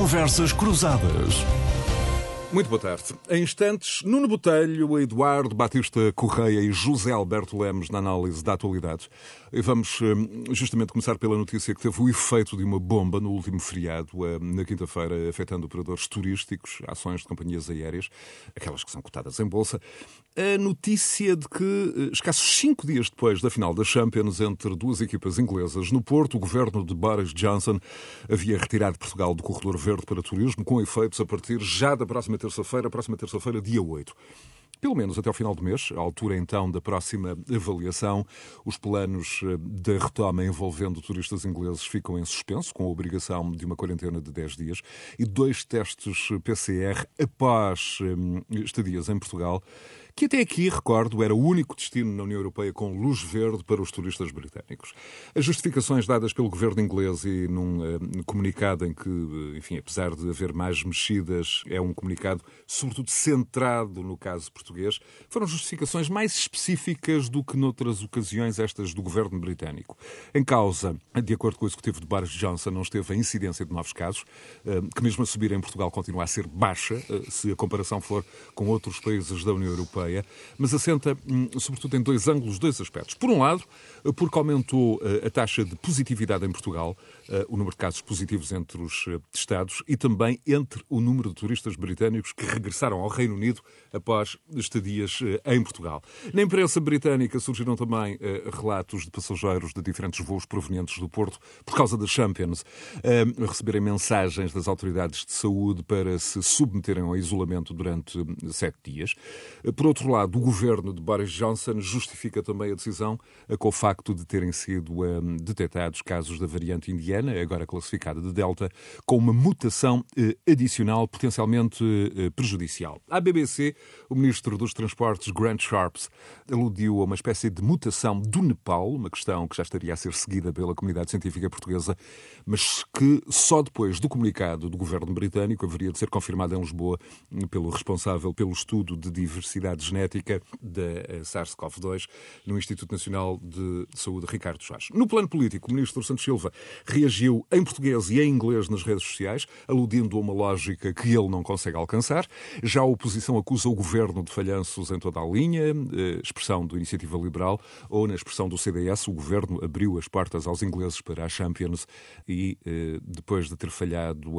Conversas Cruzadas. Muito boa tarde. Em instantes, Nuno Botelho, Eduardo Batista Correia e José Alberto Lemos na análise da atualidade. E vamos hum, justamente começar pela notícia que teve o efeito de uma bomba no último feriado, hum, na quinta-feira, afetando operadores turísticos, ações de companhias aéreas, aquelas que são cotadas em bolsa. A notícia de que, hum, escassos cinco dias depois da final da Champions entre duas equipas inglesas, no Porto, o governo de Boris Johnson havia retirado Portugal do corredor verde para turismo, com efeitos a partir já da próxima terça-feira, próxima terça-feira, dia 8 pelo menos até ao final do mês, à altura então da próxima avaliação, os planos eh, de retoma envolvendo turistas ingleses ficam em suspenso, com a obrigação de uma quarentena de 10 dias e dois testes PCR após eh, estadias em Portugal que até aqui, recordo, era o único destino na União Europeia com luz verde para os turistas britânicos. As justificações dadas pelo governo inglês e num uh, comunicado em que, uh, enfim, apesar de haver mais mexidas, é um comunicado sobretudo centrado no caso português, foram justificações mais específicas do que noutras ocasiões estas do governo britânico. Em causa, de acordo com o executivo de Boris Johnson, não esteve a incidência de novos casos, uh, que mesmo a subir em Portugal continua a ser baixa, se a comparação for com outros países da União Europeia Europeia, mas assenta hum, sobretudo em dois ângulos, dois aspectos. Por um lado, porque aumentou eh, a taxa de positividade em Portugal, eh, o número de casos positivos entre os Estados e também entre o número de turistas britânicos que regressaram ao Reino Unido após estadias em Portugal. Na imprensa britânica surgiram também relatos de passageiros de diferentes voos provenientes do Porto por causa da Champions a receberem mensagens das autoridades de saúde para se submeterem ao isolamento durante hum, sete dias. Por outro lado, o governo de Boris Johnson justifica também a decisão com o facto de terem sido um, detectados casos da variante indiana, agora classificada de Delta, com uma mutação uh, adicional potencialmente uh, prejudicial. À BBC, o ministro dos Transportes, Grant Sharps, aludiu a uma espécie de mutação do Nepal, uma questão que já estaria a ser seguida pela comunidade científica portuguesa, mas que só depois do comunicado do governo britânico haveria de ser confirmada em Lisboa pelo responsável pelo estudo de diversidade genética da eh, SARS-CoV-2 no Instituto Nacional de Saúde Ricardo Soares. No plano político, o ministro Santos Silva reagiu em português e em inglês nas redes sociais, aludindo a uma lógica que ele não consegue alcançar. Já a oposição acusa o governo de falhanços em toda a linha, eh, expressão do Iniciativa Liberal, ou na expressão do CDS, o governo abriu as portas aos ingleses para a Champions e, eh, depois de ter falhado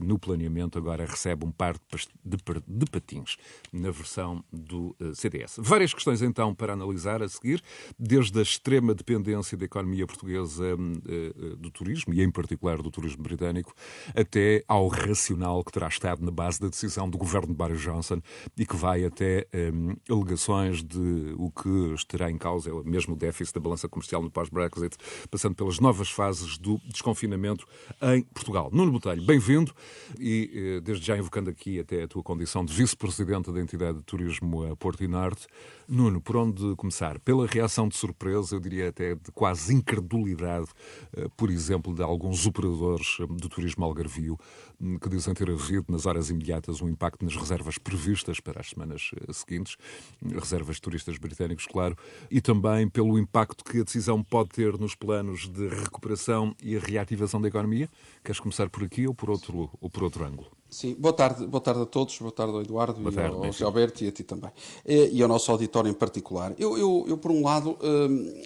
no planeamento, agora recebe um par de patins na versão do eh, CDS. Várias questões, então, para analisar a seguir, desde a extrema dependência da economia portuguesa eh, eh, do turismo, e em particular do turismo britânico, até ao racional que terá estado na base da decisão do governo de Boris Johnson e que vai até um, alegações de o que estará em causa, é mesmo o déficit da balança comercial no pós-Brexit, passando pelas novas fases do desconfinamento em Portugal. Nuno Botelho, bem-vindo e desde já invocando aqui até a tua condição de vice-presidente da entidade turismo a Porto e Norte. Nuno, por onde começar? Pela reação de surpresa, eu diria até de quase incredulidade, eh, por exemplo, de alguns operadores eh, do turismo algarvio, hum, que dizem ter havido nas horas imediatas um impacto nas reservas previstas para as semanas eh, seguintes, reservas de turistas britânicos, claro, e também pelo impacto que a decisão pode ter nos planos de recuperação e a reativação da economia. Queres começar por aqui ou por outro, ou por outro ângulo? Sim, boa tarde, boa tarde a todos, boa tarde ao Eduardo boa e tarde, ao, ao Alberto e a ti também. E, ao nosso auditório em particular. Eu, eu, eu por um lado, hum,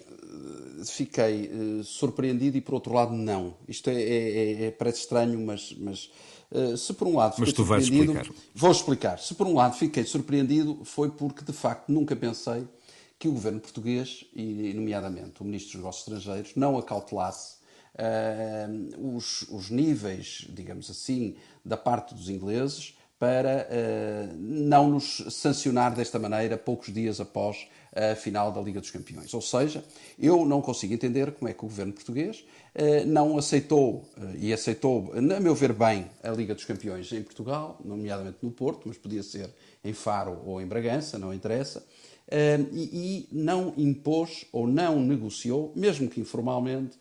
fiquei uh, surpreendido e por outro lado, não. Isto é, é, é, é parece estranho, mas, mas uh, se por um lado fiquei mas tu. Vais explicar. Vou explicar. Se por um lado fiquei surpreendido, foi porque de facto nunca pensei que o governo português, e nomeadamente o Ministro dos Negócios Estrangeiros, não acautelasse uh, os, os níveis, digamos assim, da parte dos ingleses para uh, não nos sancionar desta maneira poucos dias após a final da Liga dos Campeões. Ou seja, eu não consigo entender como é que o governo português uh, não aceitou, uh, e aceitou, a meu ver, bem a Liga dos Campeões em Portugal, nomeadamente no Porto, mas podia ser em Faro ou em Bragança, não interessa, e, e não impôs ou não negociou, mesmo que informalmente,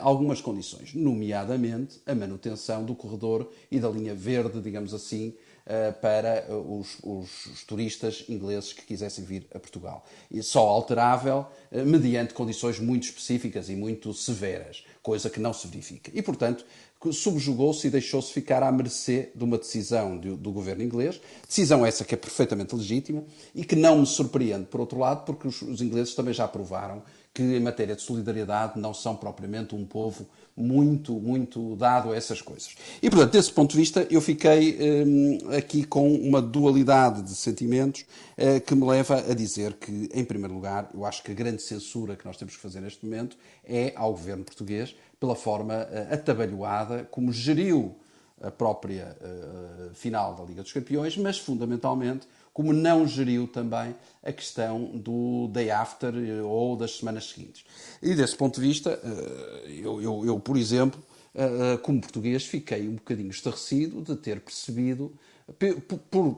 algumas condições, nomeadamente a manutenção do corredor e da linha verde, digamos assim, uh, para os, os, os, turistas ingleses que quisessem vir a Portugal. E só alterável uh, mediante condições muito específicas e muito severas, coisa que não se verifica. E, portanto, subjugou-se e deixou-se ficar à mercê de uma decisão do, do, governo inglês, decisão essa que é perfeitamente legítima e que não me surpreende, por outro lado, porque os, os ingleses também já provaram que em matéria de solidariedade não são propriamente um povo muito, muito dado a essas coisas. E, portanto, desse ponto de vista, eu fiquei hum, aqui com uma dualidade de sentimentos uh, que me leva a dizer que, em primeiro lugar, eu acho que a grande censura que nós temos que fazer neste momento é ao governo português pela forma uh, atabalhoada como geriu a própria uh, final da Liga dos Campeões, mas fundamentalmente como não geriu também a questão do day after eh, ou das semanas seguintes. E desse ponto de vista, eh, eu, eu, eu por exemplo, eh, como português, fiquei um bocadinho estarrecido de ter percebido,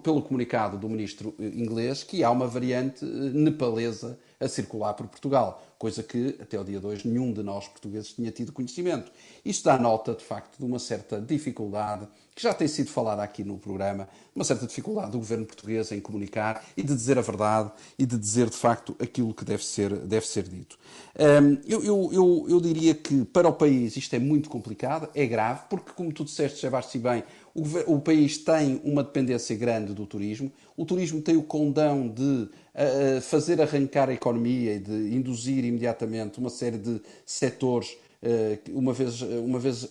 pelo comunicado do ministro inglês, que há uma variante nepalesa a circular por Portugal, coisa que até o dia 2 nenhum de nós portugueses tinha tido conhecimento. Isto dá nota, de facto, de uma certa dificuldade que já tem sido falada aqui no programa, uma certa dificuldade do governo português em comunicar e de dizer a verdade e de dizer de facto aquilo que deve ser, deve ser dito. Um, eu, eu, eu, eu, diria que para o país isto é muito complicado, é grave, porque, como tu disseste, Sebastião, bem, o, o, país tem uma dependência grande do turismo, o turismo tem o condão de uh, fazer arrancar a economia e de induzir imediatamente uma série de setores uma vez, uma vez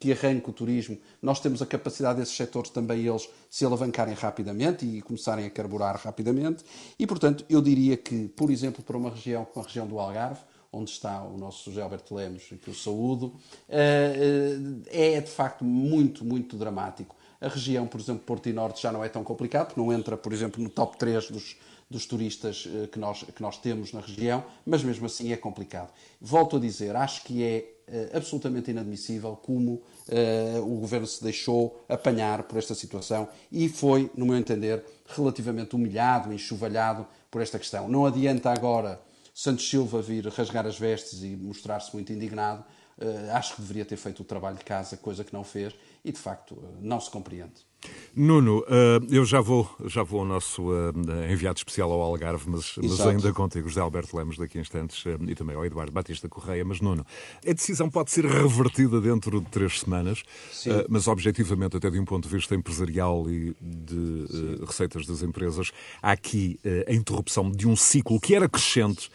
que arranque o turismo, nós temos a capacidade desses setores também eles se alavancarem rapidamente e começarem a carburar rapidamente. E, portanto, eu diria que, por exemplo, para uma região como a região do Algarve, onde está o nosso José Alberto Lemos, que eu saúdo, eh, eh, é de facto muito, muito dramático. A região, por exemplo, Porto e Norte já não é tão complicado, porque não entra, por exemplo, no top 3 dos, dos turistas eh, que nós, que nós temos na região, mas mesmo assim é complicado. Volto a dizer, acho que é eh, absolutamente inadmissível como uh, o governo se deixou apanhar por esta situação e foi, no meu entender, relativamente humilhado, enxovalhado por esta questão. Não adianta agora Santos Silva vir rasgar as vestes e mostrar-se muito indignado. Uh, acho que deveria ter feito o trabalho de casa, coisa que não fez, e de facto não se compreende. Nuno, uh, eu já vou, já vou ao nosso uh, enviado especial ao Algarve, mas, mas ainda contigo, José Alberto Lemos, daqui a instantes, uh, e também ao Eduardo Batista Correia. Mas, Nuno, a decisão pode ser revertida dentro de três semanas, mas objetivamente, até de um ponto de vista empresarial e de receitas das empresas, há aqui a interrupção de um ciclo que era crescente,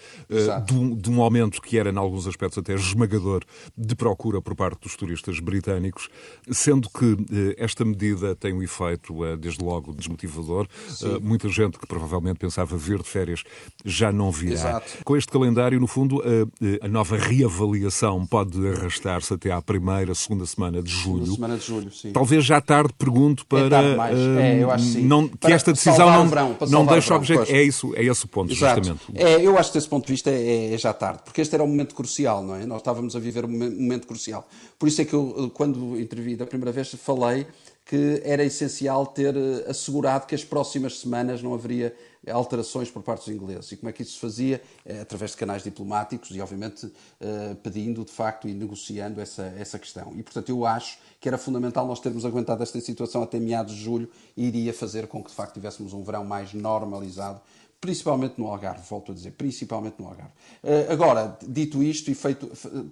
de um, de um aumento que era, em alguns aspectos, até esmagador de procura por parte dos turistas britânicos, sendo que esta medida tem um efeito, eh, desde logo, desmotivador. Eh, muita gente que provavelmente pensava vir de férias já não virá. Exato. Com este calendário, no fundo, a, a nova reavaliação pode arrastar-se até à primeira, segunda semana de julho. Segunda semana de julho, sim. Talvez já tarde pergunto para. É mais. Uh, é, eu acho sim. Não, que para esta decisão não, verão, não deixa o objetivo. É isso, é esse o ponto, Exato. justamente. É, eu acho que desse ponto de vista é, é, já tarde, porque este era um momento crucial, não é? Nós estávamos a viver um momento crucial. Por isso é que eu, quando intervi da primeira vez, falei que era essencial ter eh, assegurado que as próximas semanas não haveria alterações por parte dos ingleses. E como é que isso se fazia? É, através de canais diplomáticos e, obviamente, uh, pedindo, de facto, e negociando essa, essa questão. E, portanto, eu acho que era fundamental nós termos aguentado esta situação até meados de julho e iria fazer com que, de facto, tivéssemos um verão mais normalizado principalmente no Algarve, volto a dizer, principalmente no Algarve. Uh, agora, dito isto e feito,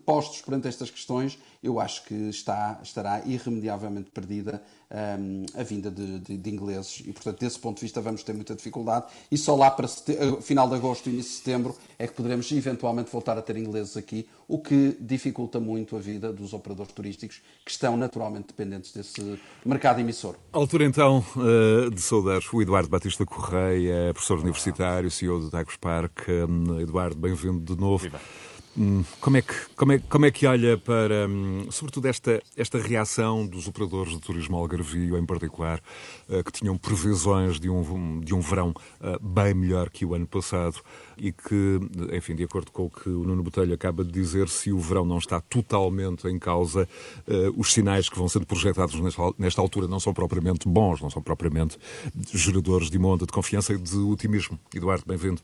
postos perante estas questões, eu acho que está, estará irremediavelmente perdida um, a vinda de, de, de, ingleses e, portanto, desse ponto de vista vamos ter muita dificuldade e só lá para eh, final de agosto e início de setembro é que poderemos eventualmente voltar a ter ingleses aqui, o que dificulta muito a vida dos operadores turísticos que estão naturalmente dependentes desse mercado emissor. A altura então eh, de saudar o Eduardo Batista Correia, professor universitário, CEO do Tagos Park. Eduardo, bem-vindo de novo. Viva. Hum, como é que, como é, como é que olha para, hum, sobretudo, esta, esta reação dos operadores de turismo algarvio, em particular, eh, que tinham previsões de um, de um verão eh, bem melhor que o ano passado e que, enfim, de acordo com o que o Nuno Botelho acaba de dizer, se o verão não está totalmente em causa, eh, os sinais que vão sendo projetados nesta altura não são propriamente bons, não são propriamente geradores de uma onda de confiança e de otimismo. Eduardo, bem-vindo.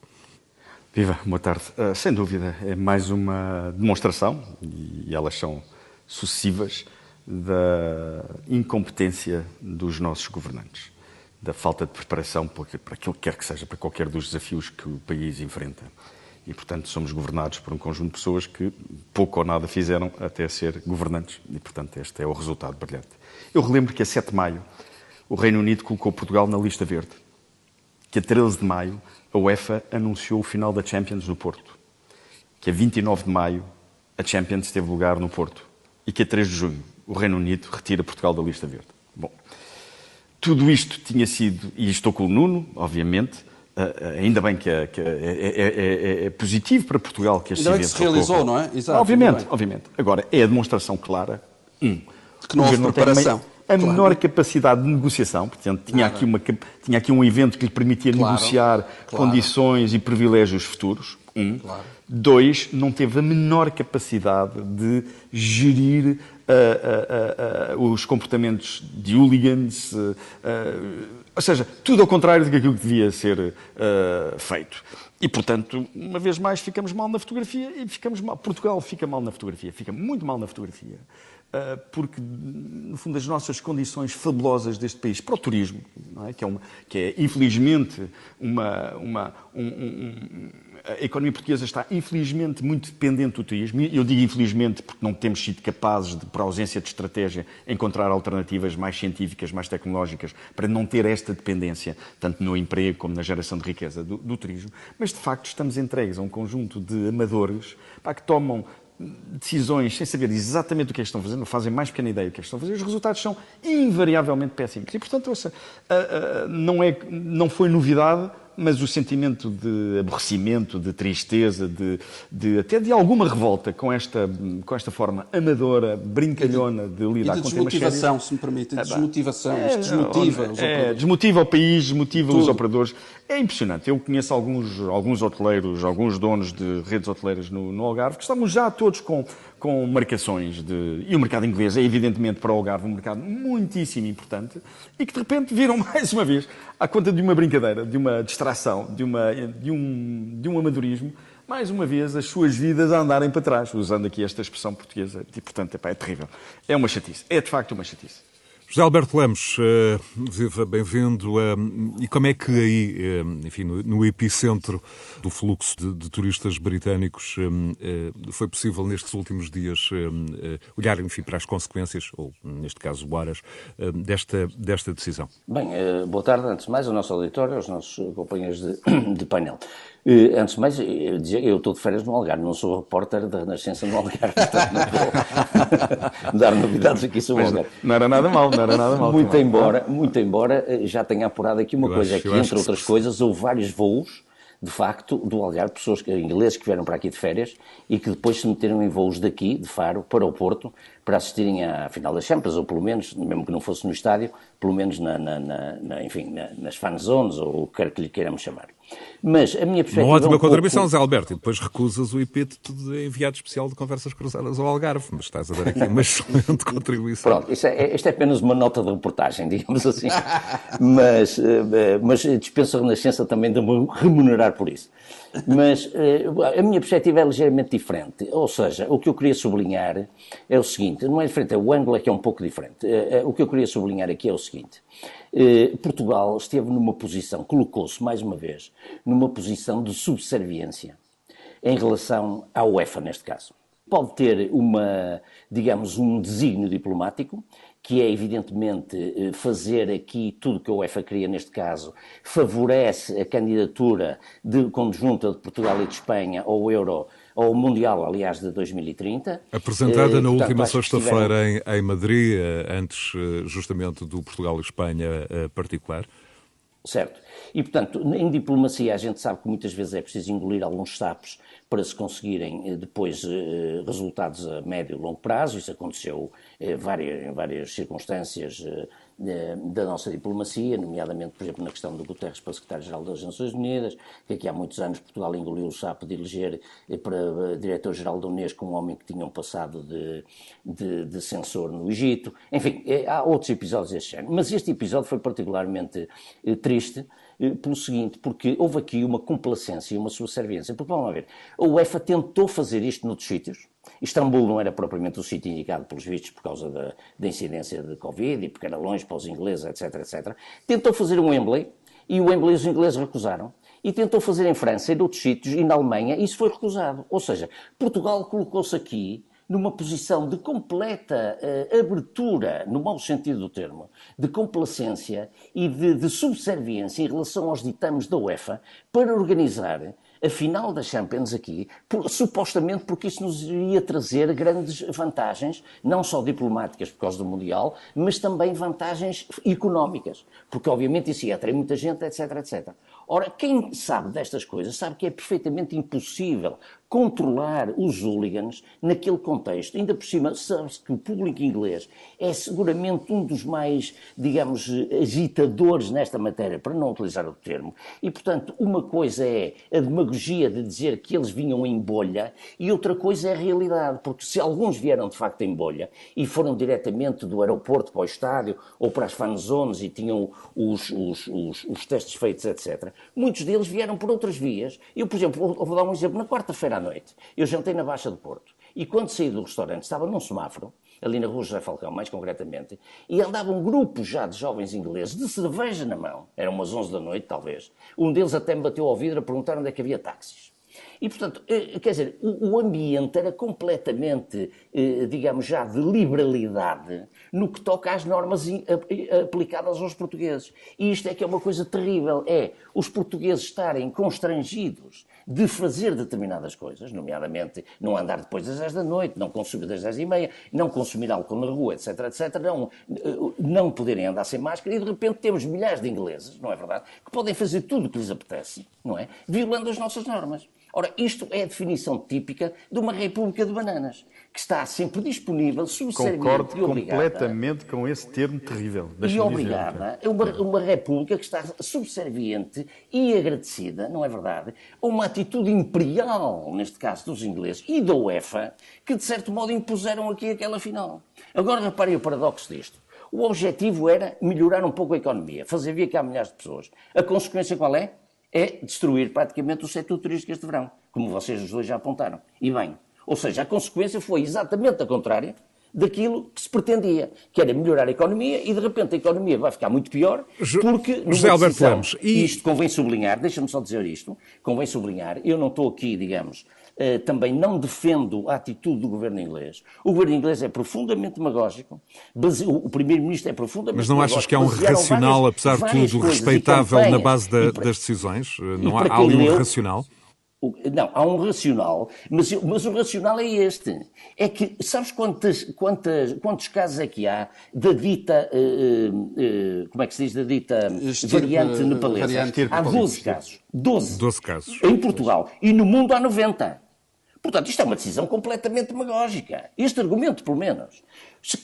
Viva, boa tarde. Uh, sem dúvida, é mais uma demonstração, e elas são sucessivas, da incompetência dos nossos governantes, da falta de preparação para aquilo que quer que seja, para qualquer dos desafios que o país enfrenta. E, portanto, somos governados por um conjunto de pessoas que pouco ou nada fizeram até ser governantes. E, portanto, este é o resultado brilhante. Eu relembro que a 7 de maio o Reino Unido colocou Portugal na lista verde. Que a 13 de maio a UEFA anunciou o final da Champions no Porto. Que a 29 de maio a Champions teve lugar no Porto. E que a 3 de junho o Reino Unido retira Portugal da lista verde. Bom, tudo isto tinha sido, e estou com o Nuno, obviamente, ainda bem que, é, que é, é, é, positivo para Portugal que este ainda evento... Bem que se realizou, não é? Exato, obviamente, obviamente. Agora, é a demonstração clara, um, que não houve preparação. A claro. menor capacidade de negociação, portanto, tinha aqui, uma, tinha aqui um evento que lhe permitia claro, negociar claro. condições e privilégios futuros. Um. Dois, não teve a menor capacidade de gerir uh, uh, os comportamentos de hooligans, ou seja, tudo ao contrário daquilo que devia ser feito. E, portanto, uma vez mais, ficamos mal na fotografia e ficamos mal. Portugal fica mal na fotografia, fica muito mal na fotografia, porque, no fundo, as nossas condições fabulosas deste país para o turismo, é? Que, é uma, que, é infelizmente, uma, uma um, um, a economia portuguesa está, infelizmente, muito dependente do turismo. Eu digo infelizmente porque não temos sido capazes, de, por ausência de estratégia, encontrar alternativas mais científicas, mais tecnológicas, para não ter esta dependência, tanto no emprego como na geração de riqueza do, do turismo. Mas, de facto, estamos entregues a um conjunto de amadores que tomam decisões sem saber exatamente o que é que estão fazendo, não fazem mais pequena ideia do que é que estão fazendo, os resultados são invariavelmente péssimos. E, portanto, ouça, não, é, não foi novidade mas o sentimento de aborrecimento, de tristeza, de, de, até de alguma revolta com esta, com esta forma amadora, brincalhona de lidar e de com temas desmotivação, se me permite, desmotivação, é, isto desmotiva os é, desmotiva o país, desmotiva Tudo. os operadores. É impressionante. Eu conheço alguns, alguns hoteleiros, alguns donos de redes hoteleiras no, no Algarve, que estamos já todos com, com marcações de... E o mercado inglês é, evidentemente, para o Algarve um mercado muitíssimo importante e que, de repente, viram mais uma vez, à conta de uma brincadeira, de uma distração, de, uma, de, um, de um amadorismo, mais uma vez as suas vidas a andarem para trás, usando aqui esta expressão portuguesa. E, portanto, epá, é terrível. É uma chatice. É, de facto, uma chatice. José Alberto Lemos, uh, viva, bem-vindo. Uh, e como é que aí, uh, enfim, no, epicentro do fluxo de, de turistas britânicos, foi possível nestes últimos dias olhar, enfim, para as consequências, ou neste caso horas, desta, desta decisão? Bem, boa tarde, antes de mais, ao nosso auditório, aos nossos companheiros de, de painel. Uh, antes de mais, eu, dizer, eu estou de férias no Algarve, não sou repórter da Renascença no Algarve, portanto não vou dar novidades aqui sobre o Algarve. Não era nada mal, não era nada mal. Muito embora, muito embora eh, já tenha apurado aqui uma eu coisa, acho, que entre outras que... coisas houve vários voos de facto, do Algarve, pessoas ingleses que vieram para aqui de férias e que depois se meteram em voos daqui, de Faro, para o Porto, para assistirem à final das Champions, ou pelo menos, mesmo que não fosse no estádio, pelo menos na, na, na, enfim, nas fan zones, ou o que quer que lhe queiramos chamar. Mas a minha perspectiva. Uma ótima é um contribuição, pouco... Zé Alberto, e depois recusas o epíteto de enviado especial de conversas cruzadas ao Algarve, mas estás a dar aqui uma excelente contribuição. Pronto, isto é, isto é apenas uma nota de reportagem, digamos assim. mas, eh, mas dispenso a Renascença também de me remunerar por isso. Mas eh, a minha perspectiva é ligeiramente diferente. Ou seja, o que eu queria sublinhar é o seguinte: não é diferente, é o ângulo é que é um pouco diferente. Eh, o que eu queria sublinhar aqui é o seguinte: Portugal esteve numa posição, colocou-se mais uma vez, numa posição de subserviência em relação à UEFA, neste caso. Pode ter uma, digamos, um desígnio diplomático, que é evidentemente eh, fazer aqui tudo que a UEFA queria neste caso, favorece a candidatura de, conjunta de Portugal e de Espanha ao Euro, ao Mundial, aliás, de 2030. Apresentada eh, na última sexta-feira em, em, Madrid, eh, antes justamente do Portugal e Espanha particular. Certo. E, portanto, em diplomacia a gente sabe que muitas vezes é preciso engolir alguns sapos para se conseguirem eh, depois eh, resultados a médio e longo prazo. Isso aconteceu em eh, várias, em várias circunstâncias da nossa diplomacia, nomeadamente, por exemplo, na questão do Guterres para secretário-geral das Nações Unidas, que aqui há muitos anos Portugal engoliu o sapo de eleger para diretor-geral da Unesco um homem que tinha um passado de, de, de censor no Egito. Enfim, há outros episódios deste género. Mas este episódio foi particularmente triste, pelo seguinte, porque houve aqui uma complacência e uma subserviência. Porque vamos ver, a UEFA tentou fazer isto noutros sítios. Istambul não era propriamente o sítio indicado pelos vistos por causa da, da incidência de Covid e porque era longe para os ingleses, etc, etc. Tentou fazer um Wembley e o Wembley os ingleses recusaram. e tentou fazer em França e noutros sítios e na Alemanha, e isso foi recusado. Ou seja, Portugal colocou-se aqui numa posição de completa uh, abertura, no mau sentido do termo, de complacência e de, de subserviência em relação aos ditames da UEFA para organizar a final da Champions aqui, por, supostamente porque isso nos iria trazer grandes vantagens, não só diplomáticas por causa do Mundial, mas também vantagens económicas, porque obviamente isso ia atrair muita gente, etc, etc. Ora, quem sabe destas coisas sabe que é perfeitamente impossível controlar os hooligans naquele contexto. Ainda por cima, sabe-se que o público inglês é seguramente um dos mais, digamos, agitadores nesta matéria, para não utilizar o termo. E, portanto, uma coisa é a demagogia de dizer que eles vinham em bolha e outra coisa é a realidade. Porque se alguns vieram de facto em bolha e foram diretamente do aeroporto para o estádio ou para as fanzones e tinham os, os, os, os testes feitos, etc., muitos deles vieram por outras vias. Eu, por exemplo, vou, vou dar um exemplo. Na quarta-feira à noite, eu jantei na Baixa do Porto. E quando saí do restaurante, estava num semáforo, ali na rua José Falcão, mais concretamente, e andava um grupo já de jovens ingleses, de cerveja na mão. Eram umas 11 da noite, talvez. Um deles até me bateu ao vidro a perguntar onde é que havia táxis. E, portanto, eh, quer dizer, o ambiente era completamente, eh, digamos já, de liberalidade no que toca às normas aplicadas aos portugueses. E isto é que é uma coisa terrível, é os portugueses estarem constrangidos de fazer determinadas coisas, nomeadamente não andar depois das 10 da noite, não consumir das 10 e meia, não consumir álcool na rua, etc, etc, não, eh, não poderem andar sem máscara e de repente temos milhares de ingleses, não é verdade, que podem fazer tudo o que lhes apetece, não é? Violando as nossas normas. Ora, isto é a definição típica de uma república de bananas, que está sempre disponível, subserviente Concordo e obrigada... completamente com esse termo terrível. E obrigada é uma, uma república que está subserviente e agradecida, não é verdade, a uma atitude imperial, neste caso dos ingleses, e da UEFA, que de certo modo impuseram aqui aquela final. Agora reparem o paradoxo disto. O objetivo era melhorar um pouco a economia, fazer vir cá milhares de pessoas. A consequência qual é? É destruir praticamente o setor turístico este verão, como vocês os dois já apontaram. E bem, ou seja, a consequência foi exatamente a contrária daquilo que se pretendia, que era melhorar a economia e de repente a economia vai ficar muito pior porque José Alberto Lemos, e isto convém sublinhar, deixa-me só dizer isto, convém sublinhar, eu não estou aqui, digamos, eh, também não defendo a atitude do governo inglês. O governo inglês é profundamente demagógico, o primeiro-ministro é profundamente Mas não achas que há um racional, várias, apesar de tudo, respeitável na base da, das decisões? Não há, há ali um racional? Não, há um racional, mas, mas, o racional é este. É que, sabes quantas, quantas, quantos casos é que há da dita, uh, uh, como é que se diz, da dita Estirpe, variante nepalesa? Variante, há 12 casos. 12. 12 casos. Em Portugal. E no mundo há 90. Portanto, isto é uma decisão completamente demagógica. Este argumento, pelo menos.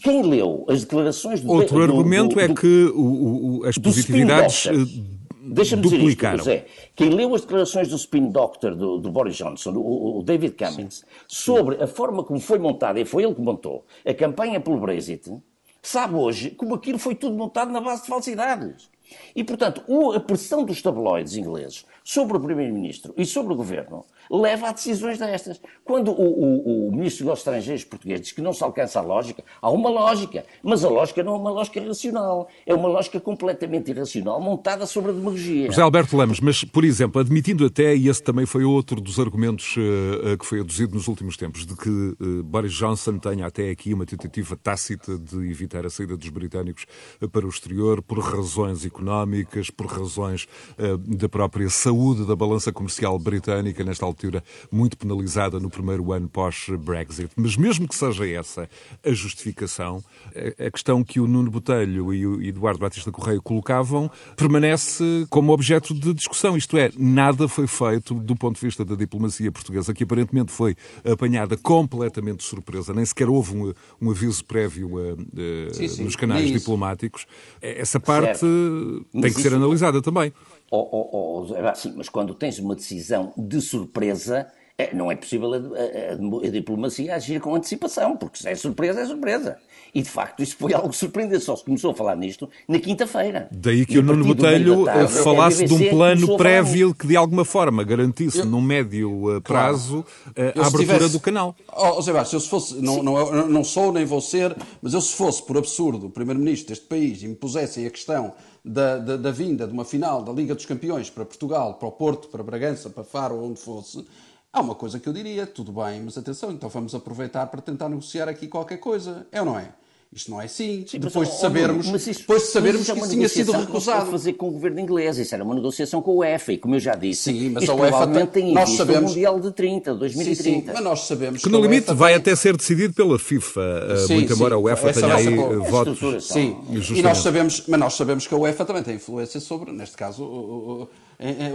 Quem leu as declarações do... Outro do, argumento do, é do, é que o, o, as positividades eh, Deixa-me dizer isto, José. Quem leu as declarações do spin doctor do, do Boris Johnson, o, o David Cummings, Sim. sobre a forma como foi montada, e foi ele que montou, a campanha pelo Brexit, sabe hoje como aquilo foi tudo montado na base de falsidades. E, portanto, a pressão dos tabloides ingleses sobre o Primeiro-Ministro e sobre o Governo leva a decisões destas. Quando o, o, o Ministro dos Estrangeiros português diz que não se alcança a lógica, há uma lógica, mas a lógica não é uma lógica racional, é uma lógica completamente irracional, montada sobre a demagogia. José Alberto Lemos, mas, por exemplo, admitindo até, e esse também foi outro dos argumentos uh, que foi aduzido nos últimos tempos, de que uh, Boris Johnson tenha até aqui uma tentativa tácita de evitar a saída dos britânicos para o exterior por razões económicas, por razões uh, da própria saúde da balança comercial britânica nesta altura muito penalizada no primeiro ano pós-Brexit. Mas mesmo que seja essa a justificação, a questão que o Nuno Botelho e o Eduardo Batista Correia colocavam permanece como objeto de discussão. Isto é, nada foi feito do ponto de vista da diplomacia portuguesa, que aparentemente foi apanhada completamente de surpresa. Nem sequer houve um, um aviso prévio a, a, sim, sim, nos canais diplomáticos. Essa parte certo. tem que ser analisada também. Oh, oh, oh, mas quando tens uma decisão de surpresa, É, não é possível a, a, a, diplomacia agir com antecipação, porque se é surpresa, é surpresa. E de facto isso foi algo surpreendente. Só se começou a falar nisto na quinta-feira. Daí que o Nuno Botelho tarde, falasse de um plano prévio que de alguma forma garantisse eu, num médio uh, prazo claro. Uh, a abertura tivesse, do canal. Oh, oh Sebastião, eu se fosse, não, não, não sou nem vou ser, mas eu se fosse por absurdo o primeiro-ministro deste país e me pusessem a questão da, da, da, vinda de uma final da Liga dos Campeões para Portugal, para o Porto, para Bragança, para Faro, onde fosse, há uma coisa que eu diria, tudo bem, mas atenção, então vamos aproveitar para tentar negociar aqui qualquer coisa. É ou não é? Isto não é assim. Sim, depois, de sabermos, mas isso, depois de sabermos é que isso tinha sido recusado. Fazer com o governo inglês, isso era uma negociação com a UEFA, e como eu já disse, sim, mas a UEFA tem nós sabemos, o Mundial de 30, 2030. Sim, sim, mas nós sabemos que, no limite vai até ser decidido pela FIFA, eh, sim, muito embora a UEFA tenha aí eh, votos. Sim, e nós sabemos, mas nós sabemos que a UEFA também tem influência sobre, neste caso, o, o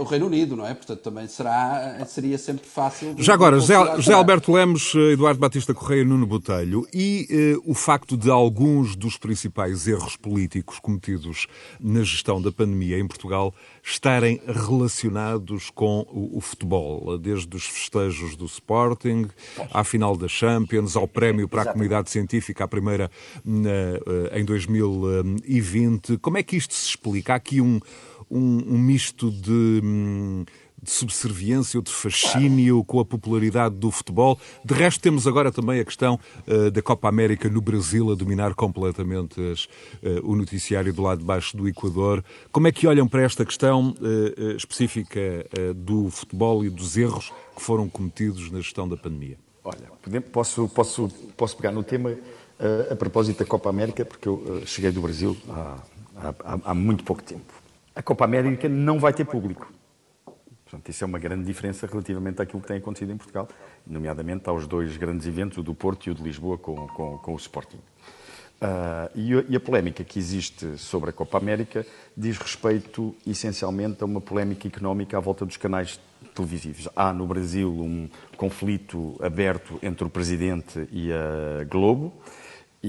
Reino Unido, não é? Portanto, também será, seria sempre fácil. Já agora, José, José Alberto Lemos, eh, Eduardo Batista Correia, Nuno Botelho, e eh, o facto de alguns dos principais erros políticos cometidos na gestão da pandemia em Portugal estarem relacionados com o, o futebol, desde os festejos do Sporting, à final da Champions, ao prémio para a comunidade científica, a primeira na, eh, em 2020. Como é que isto se explica? Há aqui um um, um misto de, hum, de subserviência ou de fascínio com a popularidade do futebol. De resto, temos agora também a questão uh, da Copa América no Brasil a dominar completamente as, uh, o noticiário do lado de baixo do Equador. Como é que olham para esta questão uh, específica do futebol e dos erros que foram cometidos na gestão da pandemia? Olha, posso, posso, posso pegar no tema a propósito da Copa América, porque eu cheguei do Brasil há, há, há muito pouco tempo a Copa América não vai ter público. Portanto, isso é uma grande diferença relativamente àquilo que tem acontecido em Portugal, nomeadamente aos dois grandes eventos, o do Porto e o de Lisboa, com, com, com o Sporting. Uh, e, a, polémica que existe sobre a Copa América diz respeito essencialmente a uma polémica económica à volta dos canais televisivos. Há no Brasil um conflito aberto entre o Presidente e a Globo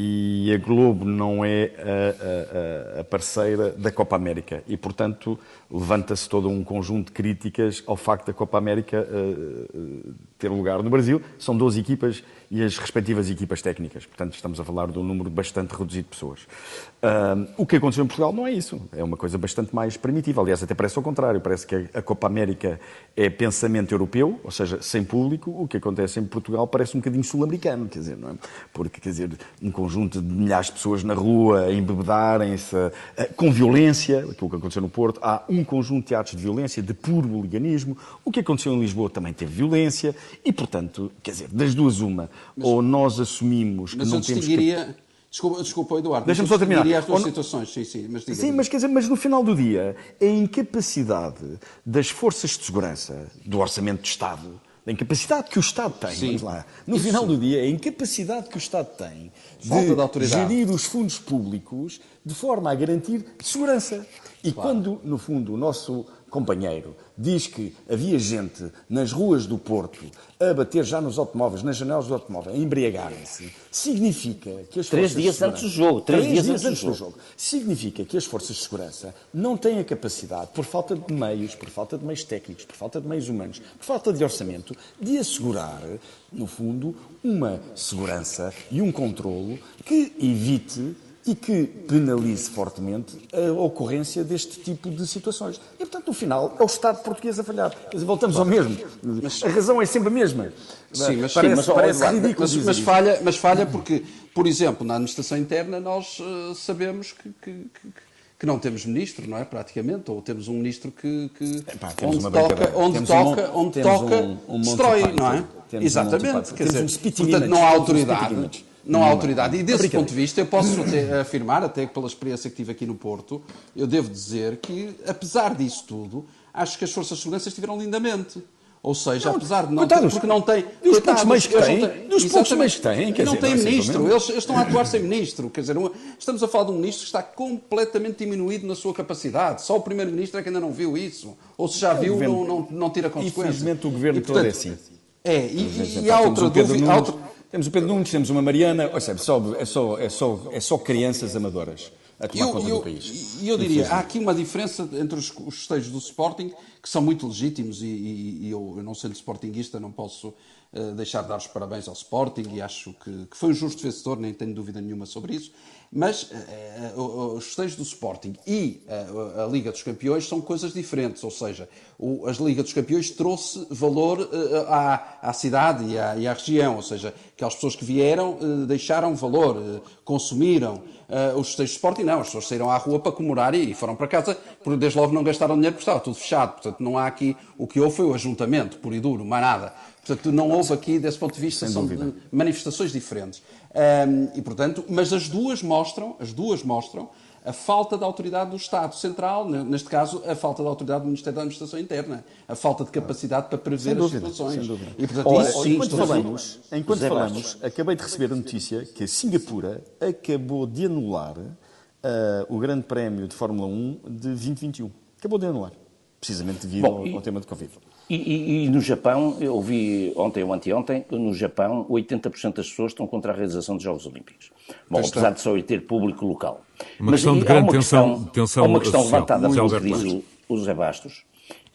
e a Globo não é a, a, a parceira da Copa América. E, portanto, levanta-se todo um conjunto de críticas ao facto da Copa América uh, ter lugar no Brasil. São 12 equipas e as respectivas equipas técnicas. Portanto, estamos a falar de um número bastante reduzido de pessoas. Uh, o que aconteceu em Portugal não é isso. É uma coisa bastante mais primitiva. Aliás, até parece ao contrário. Parece que a Copa América é pensamento europeu, ou seja, sem público. O que acontece em Portugal parece um bocadinho sul-americano, quer dizer, não é? Porque, quer dizer, um conjunto de milhares de pessoas na rua a embebedarem-se com violência, aquilo que aconteceu no Porto. Há um conjunto de atos de violência, de puro hooliganismo. O que aconteceu em Lisboa também teve violência. E, portanto, quer dizer, das duas uma, mas, ou nós assumimos que não temos que... Desculpa, desculpa Eduardo. Deixa-me só terminar. as duas situações, sim, sim. Mas, diga, sim, mas, quer dizer, mas no final do dia, a incapacidade das forças de segurança, do orçamento de Estado, da incapacidade que o Estado tem, sim. vamos lá, no Isso final do dia, a incapacidade que o Estado tem de, de gerir os fundos públicos de forma a garantir segurança. E claro. quando, no fundo, o nosso companheiro diz que havia gente nas ruas do Porto a bater já nos automóveis, nas janelas do automóvel, a embriagarem-se, significa que as três dias antes do jogo, três, três dias, dias, antes do jogo. significa que as forças de segurança não têm a capacidade, por falta de meios, por falta de meios técnicos, por falta de meios humanos, por falta de orçamento, de assegurar, no fundo, uma segurança e um controlo que evite e que penalize fortemente a ocorrência deste tipo de situações. E, portanto, no final, é o Estado português a falhar. Dizer, voltamos ao mesmo. Mas, a razão é sempre a mesma. Sim, mas, parece, sim, mas, parece ridículo. Mas, mas, falha, mas falha porque, por exemplo, na administração interna nós uh, sabemos que, que, que que não temos ministro, não é? Praticamente, ou temos um ministro que, que Epá, onde toca, onde toca, um, onde toca, um, um destrói, não é? Exatamente, quer dizer, portanto não há autoridade não há autoridade. E desse ponto de vista, eu posso até afirmar, até pela experiência que tive aqui no Porto, eu devo dizer que, apesar disso tudo, acho que as forças de segurança estiveram lindamente. Ou seja, não, apesar de não ter, porque não tem dos poucos meios que têm, dos poucos meios que têm, quer não dizer, tem não é ministro, eles, eles, estão a atuar sem ministro, quer dizer, estamos a falar de um ministro que está completamente diminuído na sua capacidade. Só o primeiro-ministro é que ainda não viu isso, ou se já viu, não, não, não tira consequências. Infelizmente o governo e, portanto, todo é assim. É, e, e, e há outra dúvida, temos o Pedro Nunes, temos uma Mariana, ou seja, só, é, só, é, só, é só crianças amadoras. a tomar eu, conta eu, do país. E eu, diria, há aqui uma diferença entre os, os festejos do Sporting, que são muito legítimos, e, e, e eu, eu, não sendo Sportingista, não posso uh, deixar de dar os parabéns ao Sporting, e acho que, que foi um justo vencedor, nem tenho dúvida nenhuma sobre isso. Mas uh, uh, os festejos do Sporting e uh, a Liga dos Campeões são coisas diferentes, ou seja, o, a Liga dos Campeões trouxe valor à, à, cidade e à, e à, região, ou seja, aquelas pessoas que vieram deixaram valor, consumiram. os festejos do Sporting não, as pessoas saíram à rua para comemorar e, e foram para casa, porque desde logo não gastaram dinheiro porque estava tudo fechado. Portanto, não há aqui, o que houve foi o ajuntamento, puro e duro, mais nada. Portanto, não houve aqui, desse ponto de vista, Sem são dúvida. manifestações diferentes. Um, e, portanto, mas as duas mostram, as duas mostram a falta de autoridade do Estado Central, neste caso, a falta de autoridade do Ministério da Administração Interna, a falta de capacidade para prever dúvida, as situações. E, portanto, isso sim, enquanto falamos, enquanto falamos acabei de receber a notícia que a Singapura acabou de anular uh, o Grande Prémio de Fórmula 1 de 2021. Acabou de anular, precisamente devido Bom, ao, e... ao tema de Covid. E, e, e, no Japão, eu ouvi ontem ou anteontem, no Japão 80% das pessoas estão contra a realização dos Jogos Olímpicos. Bom, apesar de só ter público local. Uma Mas questão de grande tensão, questão, tensão Há uma questão social. levantada pelo que diz o, o José Bastos,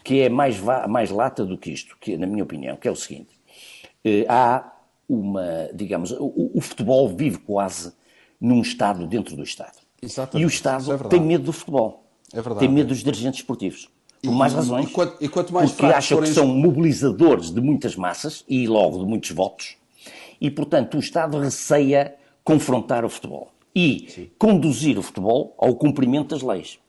que é mais, mais lata do que isto, que, na minha opinião, que é o seguinte. Eh, há uma, digamos, o, o, futebol vive quase num Estado dentro do Estado. Exatamente. E o Estado é tem medo do futebol. É verdade. Tem medo dos dirigentes esportivos. Por mais razões. E, quanto, e quanto mais porque acham que são mobilizadores de muitas massas e logo de muitos votos. E, portanto, o Estado receia confrontar o futebol e Sim. conduzir o futebol ao cumprimento das leis.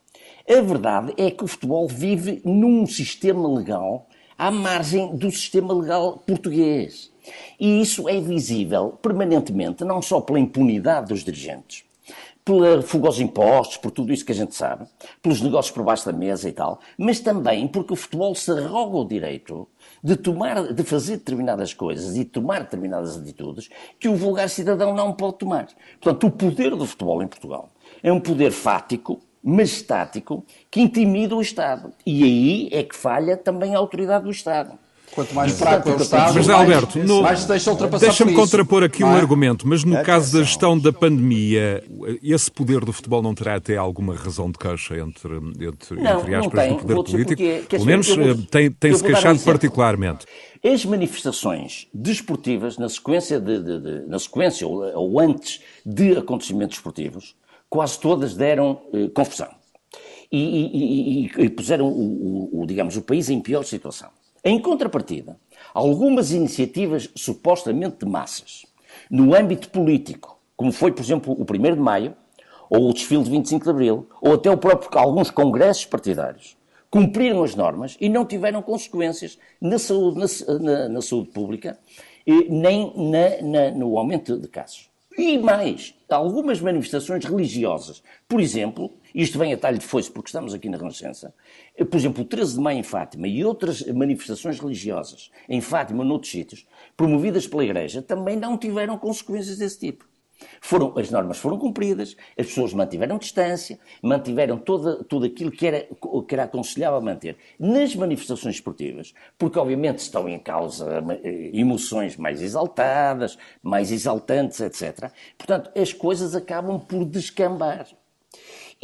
A verdade é que o futebol vive num sistema legal à margem do sistema legal português. E isso é visível permanentemente, não só pela impunidade dos dirigentes, pela fuga aos impostos, por tudo isso que a gente sabe, pelos negócios por baixo da mesa e tal, mas também porque o futebol se arroga o direito de tomar, de fazer determinadas coisas e tomar determinadas atitudes que o vulgar cidadão não pode tomar. Portanto, o poder do futebol em Portugal é um poder fático, majestático, que intimida o Estado. E aí é que falha também a autoridade do Estado. Quanto mais fraco é o Estado, mas, Alberto, mais, no, mais deixa ultrapassar Deixa-me contrapor aqui um é? argumento, mas no é caso da gestão da pandemia, esse poder do futebol não terá até alguma razão de queixa entre, entre, não, entre aspas, do poder político? Porque, Pelo menos eh, tem, tem-se queixado um particularmente. As manifestações desportivas, na sequência, de, de, de, na sequência ou, ou, antes de acontecimentos esportivos, quase todas deram eh, confusão. E, e, e, e puseram, o, o, o, digamos, o país em pior situação. Em contrapartida, algumas iniciativas supostamente de massas, no âmbito político, como foi, por exemplo, o 1 de Maio, ou o desfile de 25 de Abril, ou até o próprio, alguns congressos partidários, cumpriram as normas e não tiveram consequências na saúde, na, na, na saúde pública, nem na, no aumento de casos. E mais, algumas manifestações religiosas. Por exemplo, isto vem a talho de foice porque estamos aqui na Renascença. Por exemplo, o 13 de Maio em Fátima e outras manifestações religiosas em Fátima ou noutros sítios, promovidas pela Igreja, também não tiveram consequências desse tipo. Foram, as normas foram cumpridas, as pessoas mantiveram distância, mantiveram toda, tudo aquilo que era, que era aconselhável manter. Nas manifestações esportivas, porque obviamente estão em causa eh, emoções mais exaltadas, mais exaltantes, etc. Portanto, as coisas acabam por descambar.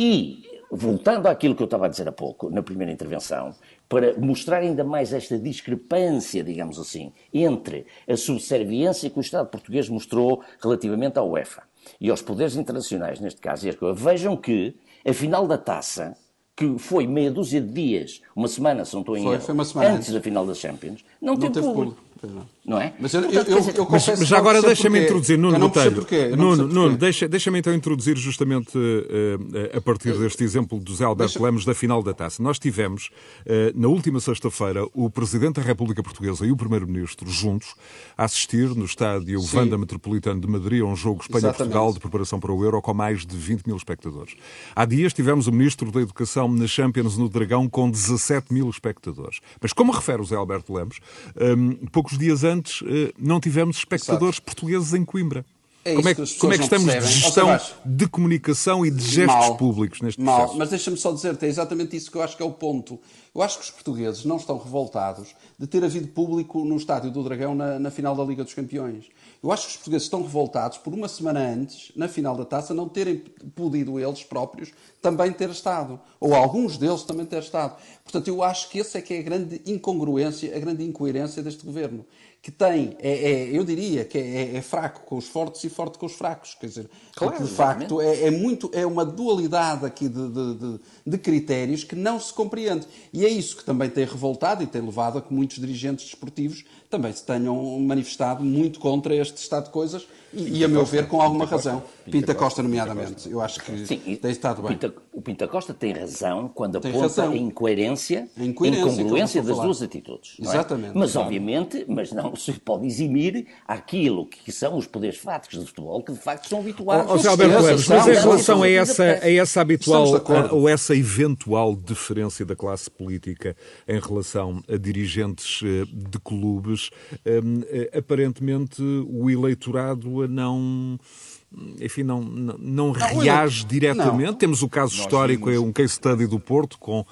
E, voltando àquilo que eu estava a dizer há pouco, na primeira intervenção, para mostrar ainda mais esta discrepância, digamos assim, entre a subserviência que o Estado português mostrou relativamente à UEFA e aos poderes internacionais, neste caso, e vejam que a final da taça, que foi meia dúzia de dias, uma semana, se não estou em erro, antes, antes. da final da Champions, não, não teve público. Não é? Mas, eu, eu, eu, eu mas, mas agora deixa-me introduzir, Nuno Botelho. Nuno, Nuno deixa, deixa-me então introduzir justamente uh, a partir deste exemplo do Zé Alberto deixa... Lemos da final da taça. Nós tivemos, uh, na última sexta-feira, o Presidente da República Portuguesa e o Primeiro-Ministro juntos a assistir no estádio Sim. Vanda Metropolitano de Madrid a um jogo Espanha-Portugal de preparação para o Euro com mais de 20 mil espectadores. Há dias tivemos o Ministro da Educação na Champions no Dragão com 17 mil espectadores. Mas como refere o Zé Alberto Lemos, um, poucos dias antes eh, não tivemos espectadores Exato. portugueses em Coimbra. É como, é, que, como é que estamos de gestão seja, de comunicação e de gestos mal, públicos neste mal, processo? Mas deixa-me só dizer-te, é exatamente isso que eu acho que é o ponto. Eu acho que os portugueses não estão revoltados de ter havido público no Estádio do Dragão na, na, final da Liga dos Campeões. Eu acho que os portugueses estão revoltados por uma semana antes, na final da taça, não terem podido eles próprios também ter estado. Ou alguns deles também ter estado. Portanto, eu acho que essa é que é a grande incongruência, a grande incoerência deste governo que tem, é, é, eu diria que é, é, fraco com os fortes e forte com os fracos. Quer dizer, claro, de facto é, é, muito, é uma dualidade aqui de, de, de, de, critérios que não se compreende. E é isso que também tem revoltado e tem levado a que muitos dirigentes desportivos também se tenham manifestado muito contra este estado de coisas e, e a meu ver, com alguma razão. Pinta Costa, nomeadamente. Eu acho que Sim, tem estado bem. Pinta, o Pinta Costa tem razão quando aponta razão. a incoerência, a incoerência incongruência das duas atitudes. É? Exatamente. É? Mas, obviamente, mas não se pode eximir aquilo que são os poderes fáticos do futebol, que de facto são habituados. Oh, oh, Alberto Lemos, mas em relação a essa, a essa habitual ou essa eventual diferença da classe política em relação a dirigentes eh, de clubes, um, eh, aparentemente o eleitorado não enfim, não, não, não reage diretamente. Não. Temos o caso Nós histórico, vimos. é um case study do Porto, com uh,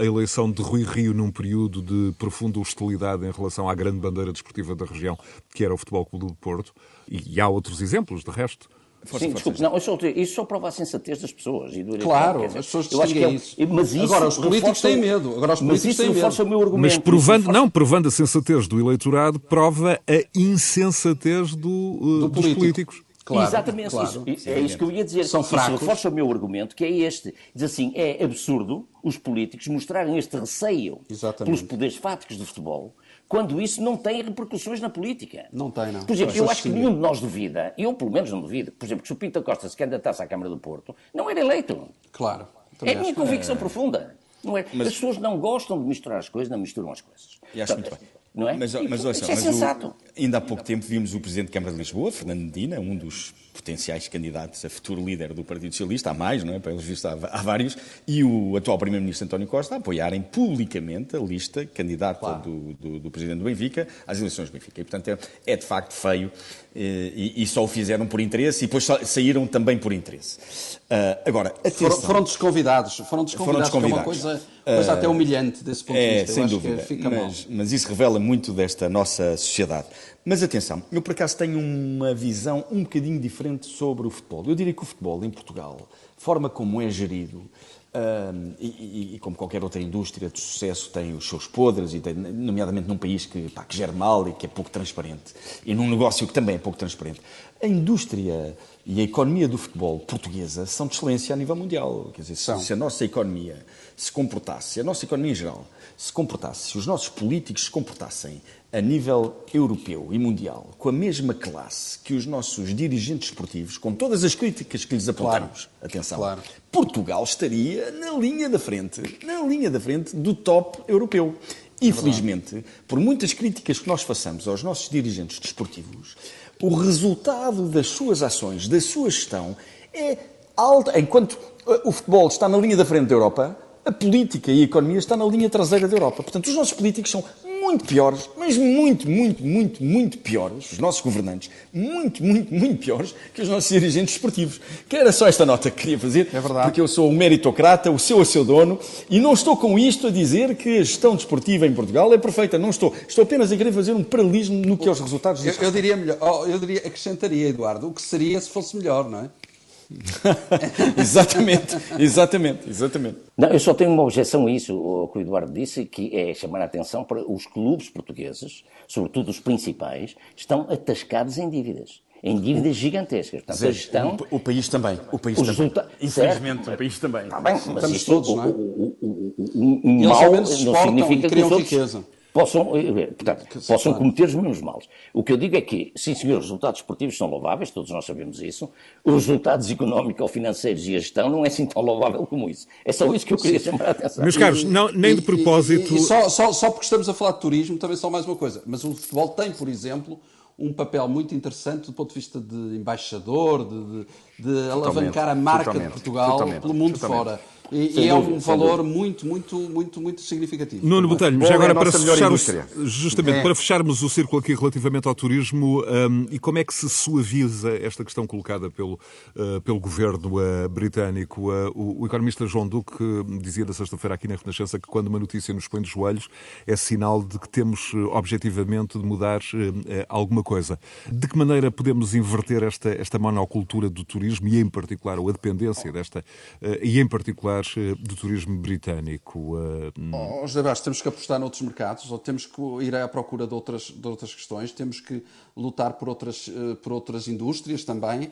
a eleição de Rui Rio num período de profunda hostilidade em relação à grande bandeira desportiva da região, que era o Futebol Clube do Porto. E, e há outros exemplos, de resto. Força, Sim, força, desculpe, não, só, isso só prova a sensatez das pessoas. E do claro, dizer, as pessoas distinguem é, isso. Mas isso. Agora, os políticos reforça, têm medo. Agora, os políticos mas isso têm reforça medo. o meu argumento. Mas provando, não, provando a sensatez do eleitorado, prova a insensatez do, uh, do dos político. políticos. Claro, Exatamente, claro. Isso, é isso que eu ia dizer. São fracos. Isso reforça o meu argumento, que é este. Diz assim, é absurdo os políticos mostrarem este receio Exatamente. pelos poderes fáticos do futebol, quando isso não tem repercussões na política. Não tem, não. Por exemplo, eu, eu acho que nenhum de nós duvida, eu pelo menos não duvido, por exemplo, que se o Pinto Costa se candidatasse à Câmara do Porto, não era eleito. Claro. É a minha convicção é... profunda. Não é? Mas... As pessoas não gostam de misturar as coisas, não misturam as coisas. E acho muito bem. Não é? Mas, mas, ouça, é sensato. O, ainda há pouco tempo vimos o Presidente da Câmara de Lisboa, Fernando Medina, um dos potenciais candidatos a futuro líder do Partido Socialista, há mais, não é? Pelos vistos, há, há vários, e o atual Primeiro-Ministro António Costa a apoiarem publicamente a lista candidata claro. do, do, do, Presidente do Benfica às eleições do Benfica. E, portanto, é, é de facto feio eh, e, e, só o fizeram por interesse e depois saíram também por interesse. Uh, agora, atenção. Foram, foram desconvidados, foram desconvidados, foram desconvidados. Que é uma coisa, coisa uh, até humilhante desse ponto é, de vista. Sem dúvida, mas, mas isso revela muito desta nossa sociedade. Mas atenção, eu por acaso tenho uma visão um bocadinho diferente sobre o futebol. Eu diria que o futebol em Portugal, a forma como é gerido, um, e, e, e, como qualquer outra indústria de sucesso tem os seus podres, e tem, nomeadamente num país que, pá, que gera mal e que é pouco transparente, e num negócio que também é pouco transparente. A indústria e a economia do futebol portuguesa são de excelência a nível mundial. Quer dizer, se, se a nossa economia se comportasse, se a nossa economia em geral se comportasse, se os nossos políticos se comportassem a nível europeu e mundial com a mesma classe que os nossos dirigentes esportivos, com todas as críticas que lhes apontamos, claro. atenção, claro. Portugal estaria na linha da frente, na linha da frente do top europeu. Infelizmente, é por muitas críticas que nós façamos aos nossos dirigentes desportivos, o resultado das suas ações, da sua gestão, é alto. Enquanto o futebol está na linha da frente da Europa, a política e a economia está na linha traseira da Europa. Portanto, os nossos políticos são muito piores, mas muito, muito, muito, muito piores, os nossos governantes, muito, muito, muito piores que os nossos dirigentes esportivos. Que era só esta nota que queria fazer, é porque eu sou um meritocrata, o seu é seu dono, e não estou com isto a dizer que a gestão desportiva em Portugal é perfeita, não estou. Estou apenas a querer fazer um paralelismo no que aos resultados eu, eu diria melhor, oh, eu diria, acrescentaria, Eduardo, o que seria se fosse melhor, não é? exatamente, exatamente, exatamente. Não, eu só tenho uma objeção a isso, o que o Eduardo disse, que é chamar a atenção para os clubes portugueses, sobretudo os principais, estão atascados em dívidas em dívidas gigantescas. Portanto, Zé, gestão, o, o, país também. O país também. Resulta... Infelizmente, certo, o país também. Está bem, mas Estamos todos, o, não é? O, o, o, o mal não significa que os outros... Riqueza possam, eh, eh, portanto, possam cometer os mesmos males. O que eu digo é que, sim senhor, os resultados esportivos são louváveis, todos nós sabemos isso, os resultados económico-financeiros e a gestão não é assim tão louvável como isso. É só isso que eu queria chamar a atenção. Meus caros, não, nem de propósito... E, e, e só, só, só porque estamos a falar de turismo, também só mais uma coisa, mas o futebol tem, por exemplo, um papel muito interessante do ponto de vista de embaixador, de, de, de alavancar a marca de Portugal pelo mundo fora. E, e é um valor muito, muito, muito, muito significativo. Nuno Botelho, já é agora para fecharmos, justamente é. para fecharmos o círculo aqui relativamente ao turismo, um, e como é que se suaviza esta questão colocada pelo, uh, pelo governo uh, britânico? Uh, o, o, economista João Duque dizia da sexta-feira aqui na Renascença que quando uma notícia nos põe dos joelhos é sinal de que temos objetivamente de mudar alguma coisa. De que maneira podemos inverter esta, esta monocultura do turismo e, em particular, ou a dependência desta, e em particular do turismo britânico? Oh, José temos que apostar noutros mercados, ou temos que ir à procura de outras, de outras questões, temos que lutar por outras, por outras indústrias também.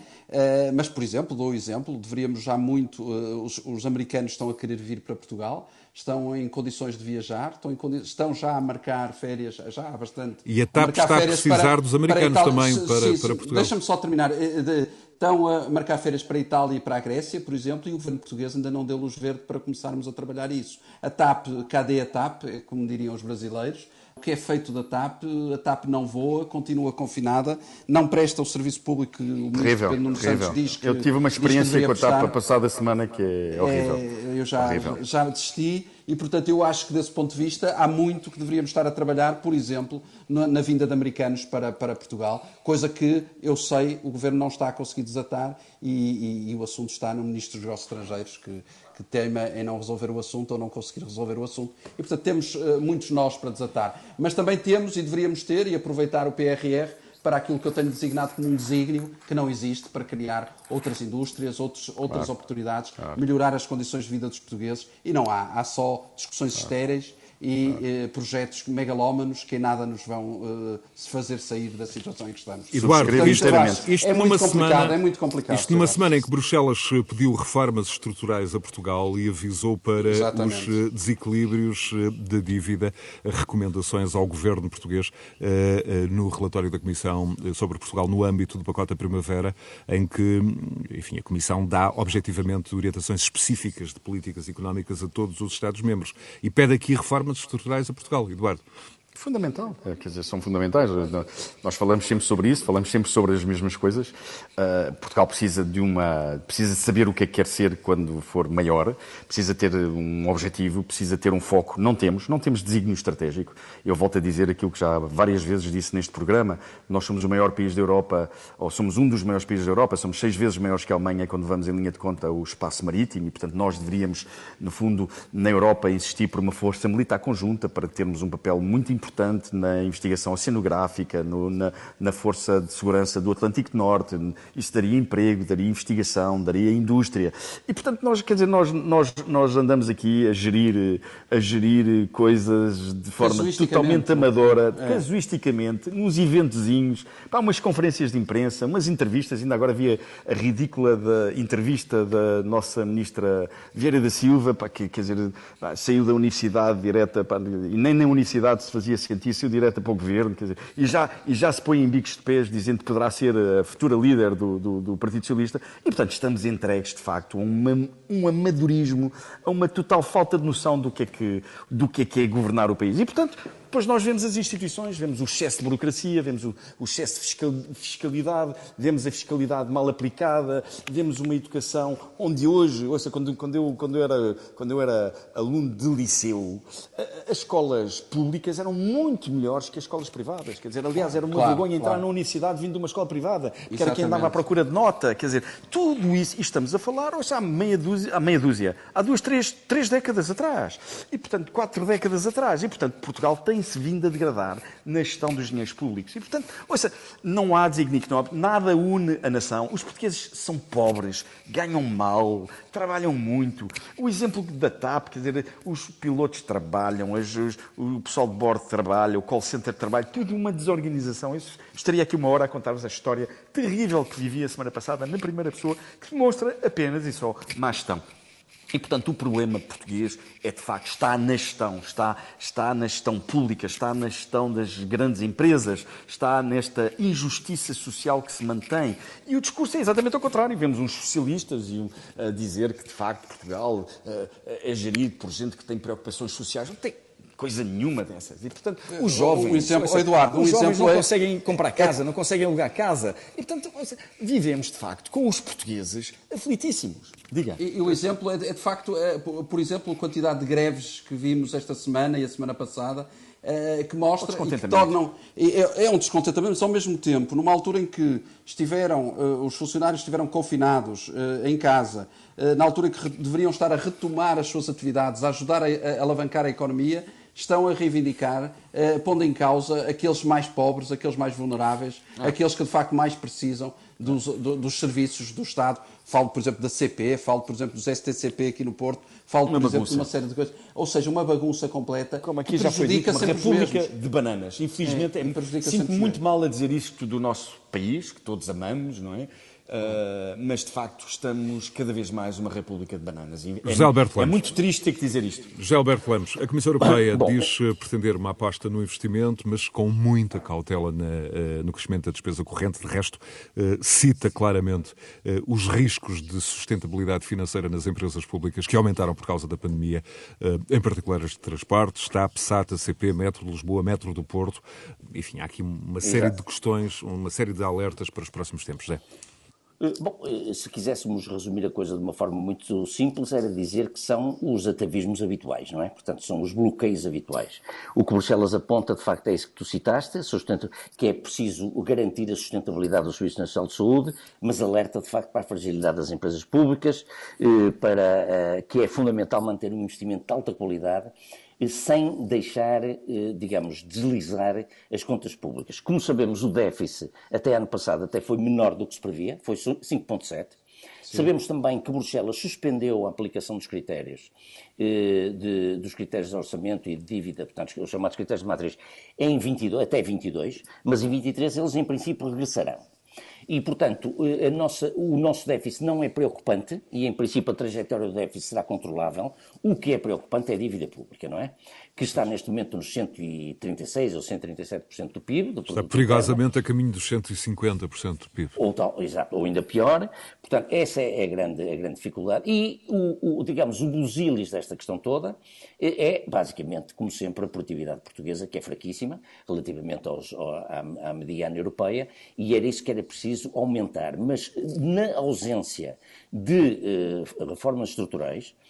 Mas, por exemplo, dou o exemplo, deveríamos já muito. Os, os americanos estão a querer vir para Portugal estão em condições de viajar, estão, em, estão já a marcar férias, já há bastante. E a TAP está a precisar para, dos americanos para também para, sim, para Portugal. Deixa-me só terminar. Estão a marcar férias para a Itália e para a Grécia, por exemplo, e o governo português ainda não deu luz verde para começarmos a trabalhar isso. A TAP, cadê a TAP, é como diriam os brasileiros? O que é feito da TAP? A TAP não voa, continua confinada, não presta o serviço público que o ministro terrível, Pedro Nuno Santos diz que Eu tive uma experiência com a TAP a passada semana que é horrível. É, eu já, horrível. já desisti e, portanto, eu acho que desse ponto de vista há muito que deveríamos estar a trabalhar, por exemplo, na, na, vinda de americanos para, para Portugal, coisa que eu sei o Governo não está a conseguir desatar e, e, e o assunto está no Ministro dos Negócios Estrangeiros que, que tema em não resolver o assunto ou não conseguir resolver o assunto. E, portanto, temos uh, muitos nós para desatar. Mas também temos e deveríamos ter e aproveitar o PRR para aquilo que eu tenho designado como um desígnio que não existe para criar outras indústrias, outros, outras claro. oportunidades, claro. melhorar as condições de vida dos portugueses. E não há. Há só discussões claro. estéreis e eh, projetos megalómanos que em nada nos vão eh, se fazer sair da situação em que estamos. Eduardo, isto, isto é numa semana, é muito complicado. Isto numa semana em que Bruxelas eh, pediu reformas estruturais a Portugal e avisou para Exatamente. os eh, desequilíbrios eh, da dívida, recomendações ao governo português no relatório da Comissão sobre Portugal no âmbito do pacote da primavera, em que, enfim, a Comissão dá objetivamente orientações específicas de políticas económicas a todos os Estados-membros e pede aqui reformas reformas estruturais a Portugal. Eduardo. Fundamental, é, quer dizer, são fundamentais. Nós falamos sempre sobre isso, falamos sempre sobre as mesmas coisas. Uh, Portugal precisa de uma, precisa saber o que é que quer ser quando for maior, precisa ter um objetivo, precisa ter um foco. Não temos, não temos desígnio estratégico. Eu volto a dizer aquilo que já várias vezes disse neste programa: nós somos o maior país da Europa, ou somos um dos maiores países da Europa, somos seis vezes maiores que a Alemanha quando vamos em linha de conta o espaço marítimo, e portanto nós deveríamos, no fundo, na Europa, insistir por uma força militar conjunta para termos um papel muito importante importante na investigação oceanográfica, no, na, na, Força de Segurança do Atlântico Norte. Isso daria emprego, daria investigação, daria indústria. E, portanto, nós, quer dizer, nós, nós, nós andamos aqui a gerir, a gerir coisas de forma totalmente amadora, é. casuisticamente, nos eventozinhos, para umas conferências de imprensa, umas entrevistas. Ainda agora havia a ridícula da entrevista da nossa ministra Vieira da Silva, para que, quer dizer, saiu da universidade direta, para, e nem na universidade se fazia fazia científico direto para o governo, quer dizer, e, já, e já se põe em bicos de pés dizendo que poderá ser a futura líder do, do, do Partido Socialista. E, portanto, estamos entregues, de facto, a uma, um amadorismo, a uma total falta de noção do que, é que, do que é que é governar o país. E, portanto, depois nós vemos as instituições, vemos o excesso de burocracia, vemos o, o excesso de fiscalidade, vemos a fiscalidade mal aplicada, vemos uma educação onde hoje, ouça, quando, quando, eu, quando, eu era, quando eu era aluno de liceu, as escolas públicas eram muito melhores que as escolas privadas. Quer dizer, aliás, era uma claro, vergonha entrar claro. na universidade vindo de uma escola privada, que era quem andava à procura de nota. Quer dizer, tudo isso, e estamos a falar hoje há meia dúzia, há meia dúzia, há duas, três, três décadas atrás. E, portanto, quatro décadas atrás. E, portanto, Portugal tem tem-se vindo a degradar na gestão dos dinheiros públicos. E, portanto, ouça, não há desígnio nada une a nação. Os portugueses são pobres, ganham mal, trabalham muito. O exemplo da TAP, quer dizer, os pilotos trabalham, os, os, o pessoal de bordo trabalha, o call center trabalha, tudo uma desorganização. Eu estaria aqui uma hora a contar-vos a história terrível que vivi a semana passada na primeira pessoa, que demonstra apenas e só má gestão. E, portanto, o problema português é, de facto, está na gestão, está, está na gestão pública, está na gestão das grandes empresas, está nesta injustiça social que se mantém. E o discurso é exatamente ao contrário. Vemos uns socialistas a dizer que, de facto, Portugal eh, é gerido por gente que tem preocupações sociais. Não tem coisa nenhuma dessas. E, portanto, os jovens, um exemplo, seja, Eduardo, os jovens não é... conseguem comprar casa, não conseguem alugar casa. E, portanto, vivemos, de facto, com os portugueses aflitíssimos. Diga. E, e o exemplo é, é de facto, é, por exemplo, a quantidade de greves que vimos esta semana e a semana passada, é, que mostra e que tornam. É, é, um descontentamento, mas ao mesmo tempo, numa altura em que estiveram, uh, os funcionários estiveram confinados uh, em casa, na altura em que deveriam estar a retomar as suas atividades, a ajudar a, a alavancar a economia, estão a reivindicar, pondo em causa aqueles mais pobres, aqueles mais vulneráveis, ah. aqueles que de facto mais precisam dos, do, dos serviços do Estado. Falo, por exemplo, da CP, falo, por exemplo, dos STCP aqui no Porto, falo, por exemplo, de uma série de coisas. Ou seja, uma bagunça completa. Como aqui já foi dito, uma república de bananas. Infelizmente, é, é, sinto muito mal a dizer isto do nosso país, que todos amamos, não é? Uh, mas de facto estamos cada vez mais uma república de bananas. E José Alberto é, é muito triste ter que dizer isto. José Alberto Lemos, a Comissão Europeia Bom, diz eh, pretender uma aposta no investimento, mas com muita cautela na, no crescimento da despesa corrente. De resto, cita claramente os riscos de sustentabilidade financeira nas empresas públicas que aumentaram por causa da pandemia, em particular as de transportes, TAP, SATA, CP, Metro de Lisboa, Metro do Porto. Enfim, há aqui uma série Exato. de questões, uma série de alertas para os próximos tempos. José. Eh, bom, eh, se quiséssemos resumir a coisa de uma forma muito simples, era dizer que são os atavismos habituais, não é? Portanto, são os bloqueios habituais. O que Bruxelas aponta, de facto, é isso que tu citaste, que é preciso garantir a sustentabilidade do Serviço Nacional de Saúde, mas alerta, de facto, para a fragilidade das empresas públicas, eh, para que é fundamental manter um investimento de alta qualidade sem deixar, eh, digamos, deslizar as contas públicas. Como sabemos, o déficit até ano passado até foi menor do que se previa, foi 5,7%. Sabemos também que Bruxelas suspendeu a aplicação dos critérios, eh, de, dos critérios de orçamento e de dívida, portanto, os chamados critérios de matriz, em 22, até 22, mas em 23 eles, em princípio, regressarão. E, portanto, eh, nossa, o nosso déficit não é preocupante e, em princípio, a trajetória do déficit será controlável. O que é preocupante é a dívida pública, não é? Que está neste momento nos 136% ou 137% do PIB. Do está perigosamente a caminho dos 150% do PIB. Ou, tal, exato, ou ainda pior. Portanto, essa é a grande, a grande dificuldade. E, o, o digamos, o busilis desta questão toda é, é, basicamente, como sempre, a produtividade portuguesa, que é fraquíssima relativamente aos, à, à mediana europeia, e era isso que era preciso aumentar, mas na ausência de reformas estruturais, eh,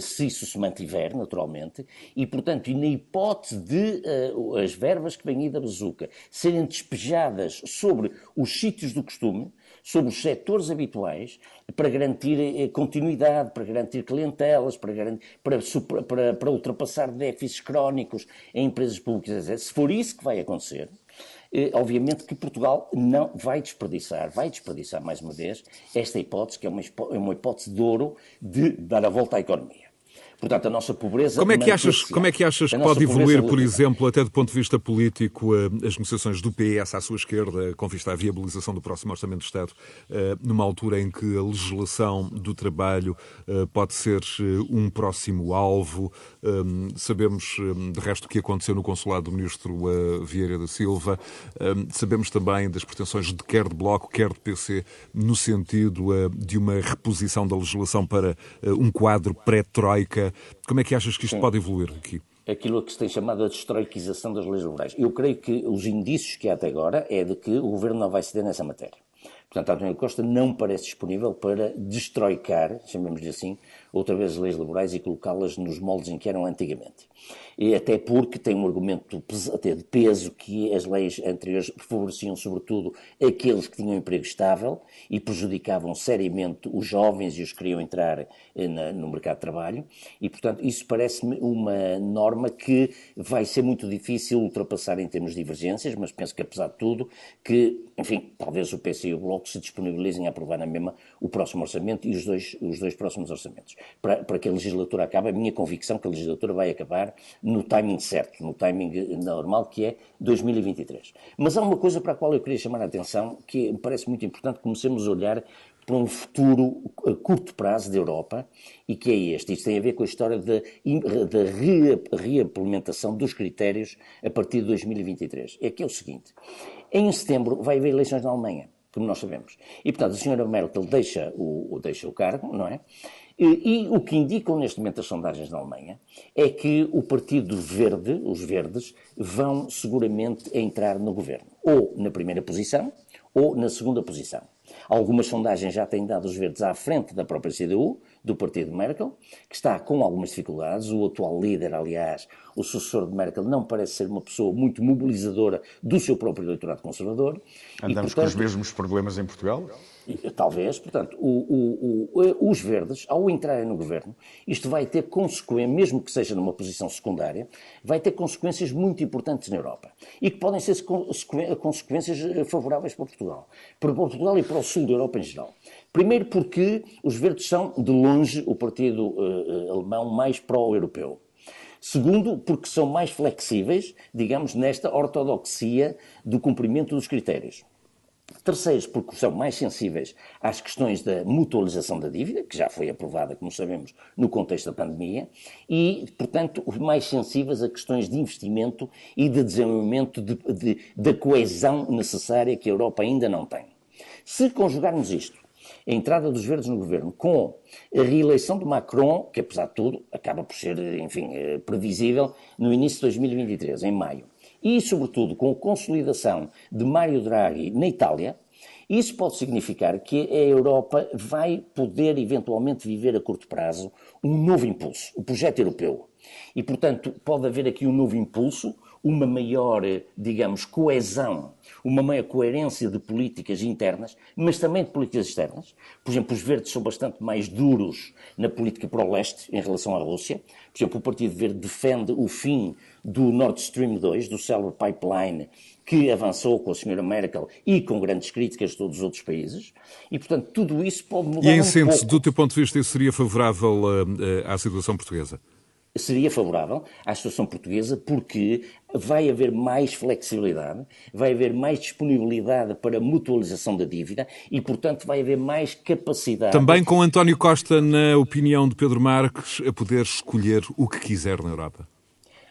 se isso se mantiver, naturalmente, e, portanto, e na hipótese de uh, as verbas que vêm aí da bazuca serem despejadas sobre os sítios do costume, sobre os setores habituais, para garantir uh, continuidade, para garantir clientelas, para, garantir, para, para, para ultrapassar déficits crónicos em empresas públicas, se for isso que vai acontecer, eh, obviamente que Portugal não vai desperdiçar, vai desperdiçar mais uma vez esta hipótese, que é uma, é hipótese de ouro de dar a volta à economia. Portanto, a nossa pobreza. Como é que achas, como é que, achas que pode evoluir, por exemplo, até do ponto de vista político, eh, as negociações do PS à sua esquerda com vista à viabilização do próximo Orçamento do Estado, eh, numa altura em que a legislação do trabalho eh, pode ser um próximo alvo? Sabemos, de resto, o que aconteceu no consulado do Ministro Vieira da Silva. Sabemos também das pretensões de quer de Bloco, quer de PC, no sentido de uma reposição da legislação para um quadro pré-troika como é que achas que isto Sim. pode evoluir aqui? Aquilo que se tem chamado a destroiquização das leis laborais. Eu creio que os indícios que há até agora é de que o Governo não vai ceder nessa matéria. Portanto, António Costa não parece disponível para destroicar, chamemos-lhe assim, outra vez as leis laborais e colocá-las nos moldes em que eram antigamente. E até porque tem um argumento até de peso que as leis anteriores favoreciam sobretudo aqueles que tinham emprego estável e prejudicavam seriamente os jovens e os que queriam entrar eh, na, no mercado de trabalho e, portanto, isso parece-me uma norma que vai ser muito difícil ultrapassar em termos de divergências, mas penso que, apesar de tudo, que, enfim, talvez o PC e o Bloco se disponibilizem a aprovar na mesma o próximo orçamento e os dois, os dois próximos orçamentos para, para que a legislatura acabe. A minha convicção é que a legislatura vai acabar no timing certo, no timing normal, que é 2023. Mas há uma coisa para a qual eu queria chamar a atenção, que me parece muito importante, comecemos a olhar para um futuro a curto prazo da Europa e que é este. Isto tem a ver com a história da, da reimplementação dos critérios a partir de 2023. É que é o seguinte: em setembro vai haver eleições na Alemanha, como nós sabemos. E, portanto, a senhora Merkel deixa o, deixa o cargo, não é? E, e, o que indicam neste momento as sondagens na Alemanha é que o Partido Verde, os Verdes, vão seguramente entrar no governo, ou na primeira posição ou na segunda posição. Algumas sondagens já têm dado os verdes à frente da própria CDU, do partido de Merkel, que está com algumas dificuldades. O atual líder, aliás, o sucessor de Merkel, não parece ser uma pessoa muito mobilizadora do seu próprio eleitorado conservador. Andamos e, portanto, com os mesmos problemas em Portugal? Talvez, portanto, o, o, o, os verdes, ao entrarem no governo, isto vai ter consequências, mesmo que seja numa posição secundária, vai ter consequências muito importantes na Europa. E que podem ser consequências eh, favoráveis para Portugal. Para Portugal e para o sul da Europa em geral. Primeiro porque os verdes são, de longe, o partido uh, alemão mais pró-europeu. Segundo, porque são mais flexíveis, digamos, nesta ortodoxia do cumprimento dos critérios. Terceiros, porque são mais sensíveis às questões da mutualização da dívida, que já foi aprovada, como sabemos, no contexto da pandemia, e, portanto, mais sensíveis a questões de investimento e de desenvolvimento de, de, da coesão necessária que a Europa ainda não tem. Se conjugarmos isto, a entrada dos verdes no governo, com a reeleição de Macron, que apesar de tudo acaba por ser, enfim, eh, previsível, no início de 2023, em maio, e, sobretudo, com a consolidação de Mário Draghi na Itália, isso pode significar que a Europa vai poder eventualmente viver a curto prazo um novo impulso, o projeto europeu. E, portanto, pode haver aqui um novo impulso, uma maior, digamos, coesão, uma maior coerência de políticas internas, mas também de políticas externas. Por exemplo, os verdes são bastante mais duros na política para o leste em relação à Rússia. Por exemplo, o Partido Verde defende o fim do Nord Stream 2, do célebre pipeline que avançou com a senhora Merkel e com grandes críticas de todos os outros países. E, portanto, tudo isso pode mudar E em um síntese, do teu ponto de vista, isso seria favorável uh, à situação portuguesa? seria favorável à situação portuguesa porque vai haver mais flexibilidade, vai haver mais disponibilidade para mutualização da dívida e, portanto, vai haver mais capacidade. Também com António Costa, na opinião de Pedro Marques, a poder escolher o que quiser na Europa.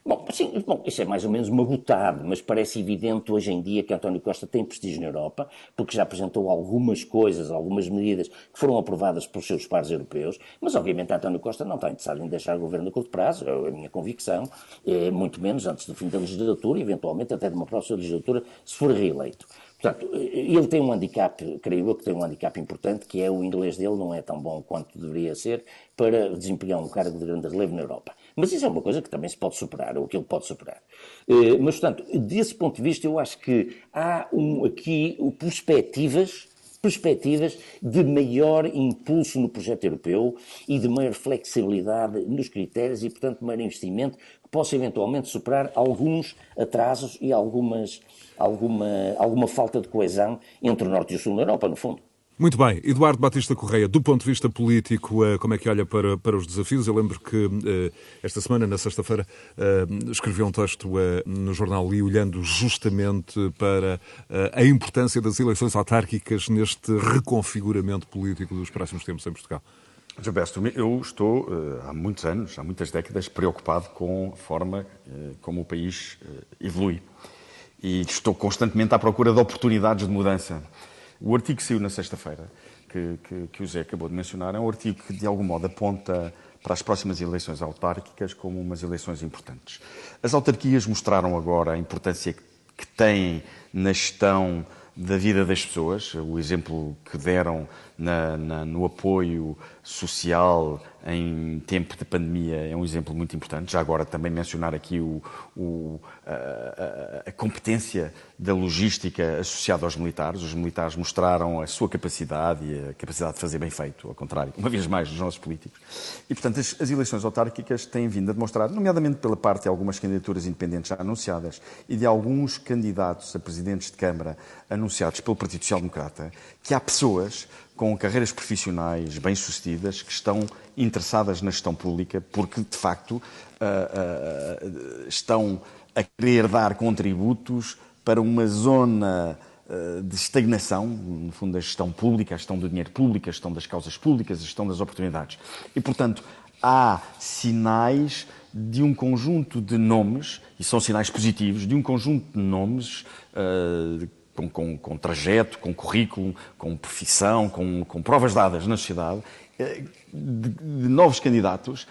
Bom, sim, bom, isso é mais ou menos uma botada, mas parece evidente hoje em dia que António Costa tem prestígio na Europa, porque já apresentou algumas coisas, algumas medidas que foram aprovadas pelos seus pares europeus, mas obviamente António Costa não está interessado em deixar o governo a curto prazo, é a minha convicção, é, muito menos antes do fim da legislatura, eventualmente até de uma próxima legislatura, se for reeleito. Portanto, ele tem um handicap, creio eu que tem um handicap importante, que é o inglês dele não é tão bom quanto deveria ser para desempenhar um cargo de grande relevo na Europa. Mas isso é uma coisa que também se pode superar, ou que ele pode superar. Eh, mas, portanto, desse ponto de vista, eu acho que há um, aqui perspectivas perspectivas de maior impulso no projeto europeu e de maior flexibilidade nos critérios e, portanto, maior investimento que possa eventualmente superar alguns atrasos e algumas, alguma, alguma falta de coesão entre o Norte e o Sul da Europa, no fundo. Muito bem. Eduardo Batista Correia, do ponto de vista político, eh, como é que olha para, para os desafios? Eu lembro que eh, esta semana, na sexta-feira, eh, escrevi um texto no jornal Li, olhando justamente para a importância das eleições autárquicas neste reconfiguramento político dos próximos tempos em Portugal. Gilberto, eu estou há muitos anos, há muitas décadas, preocupado com a forma como o país evolui. E estou constantemente à procura de oportunidades de mudança. O artigo que saiu na sexta-feira, que, que, que, o Zé acabou de mencionar, é um artigo que, de algum modo, aponta para as próximas eleições autárquicas como umas eleições importantes. As autarquias mostraram agora a importância que têm na gestão da vida das pessoas, o exemplo que deram na, na, no apoio social em tempo de pandemia é um exemplo muito importante. Já agora também mencionar aqui o, o, a, a, competência da logística associada aos militares. Os militares mostraram a sua capacidade e a capacidade de fazer bem feito, ao contrário, uma vez mais, dos nossos políticos. E, portanto, as, as eleições autárquicas têm vindo a demonstrar, nomeadamente pela parte de algumas candidaturas independentes já anunciadas e de alguns candidatos a presidentes de Câmara anunciados pelo Partido Social Democrata, que há pessoas com carreiras profissionais bem-sucedidas que estão interessadas na gestão pública porque, de facto, uh, uh, estão a querer dar contributos para uma zona uh, de estagnação, no fundo, da gestão pública, a gestão do dinheiro público, a gestão das causas públicas, a gestão das oportunidades. E, portanto, há sinais de um conjunto de nomes, e são sinais positivos, de um conjunto de nomes com, com, com trajeto, com currículo, com profissão, com, com provas dadas na sociedade, de, de novos candidatos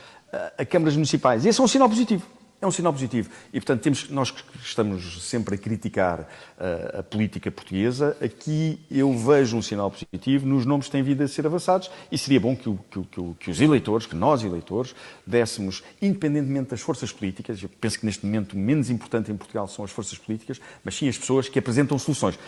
a câmaras municipais. E esse é um sinal positivo é um sinal positivo. E, portanto, temos, nós que estamos sempre a criticar a política portuguesa, aqui eu vejo um sinal positivo. Nos nomes que têm vindo a ser avançados e seria bom que, que, que, os eleitores, que nós eleitores, dessemos, independentemente das forças políticas, eu penso que neste momento o menos importante em Portugal são as forças políticas, mas sim as pessoas que apresentam soluções.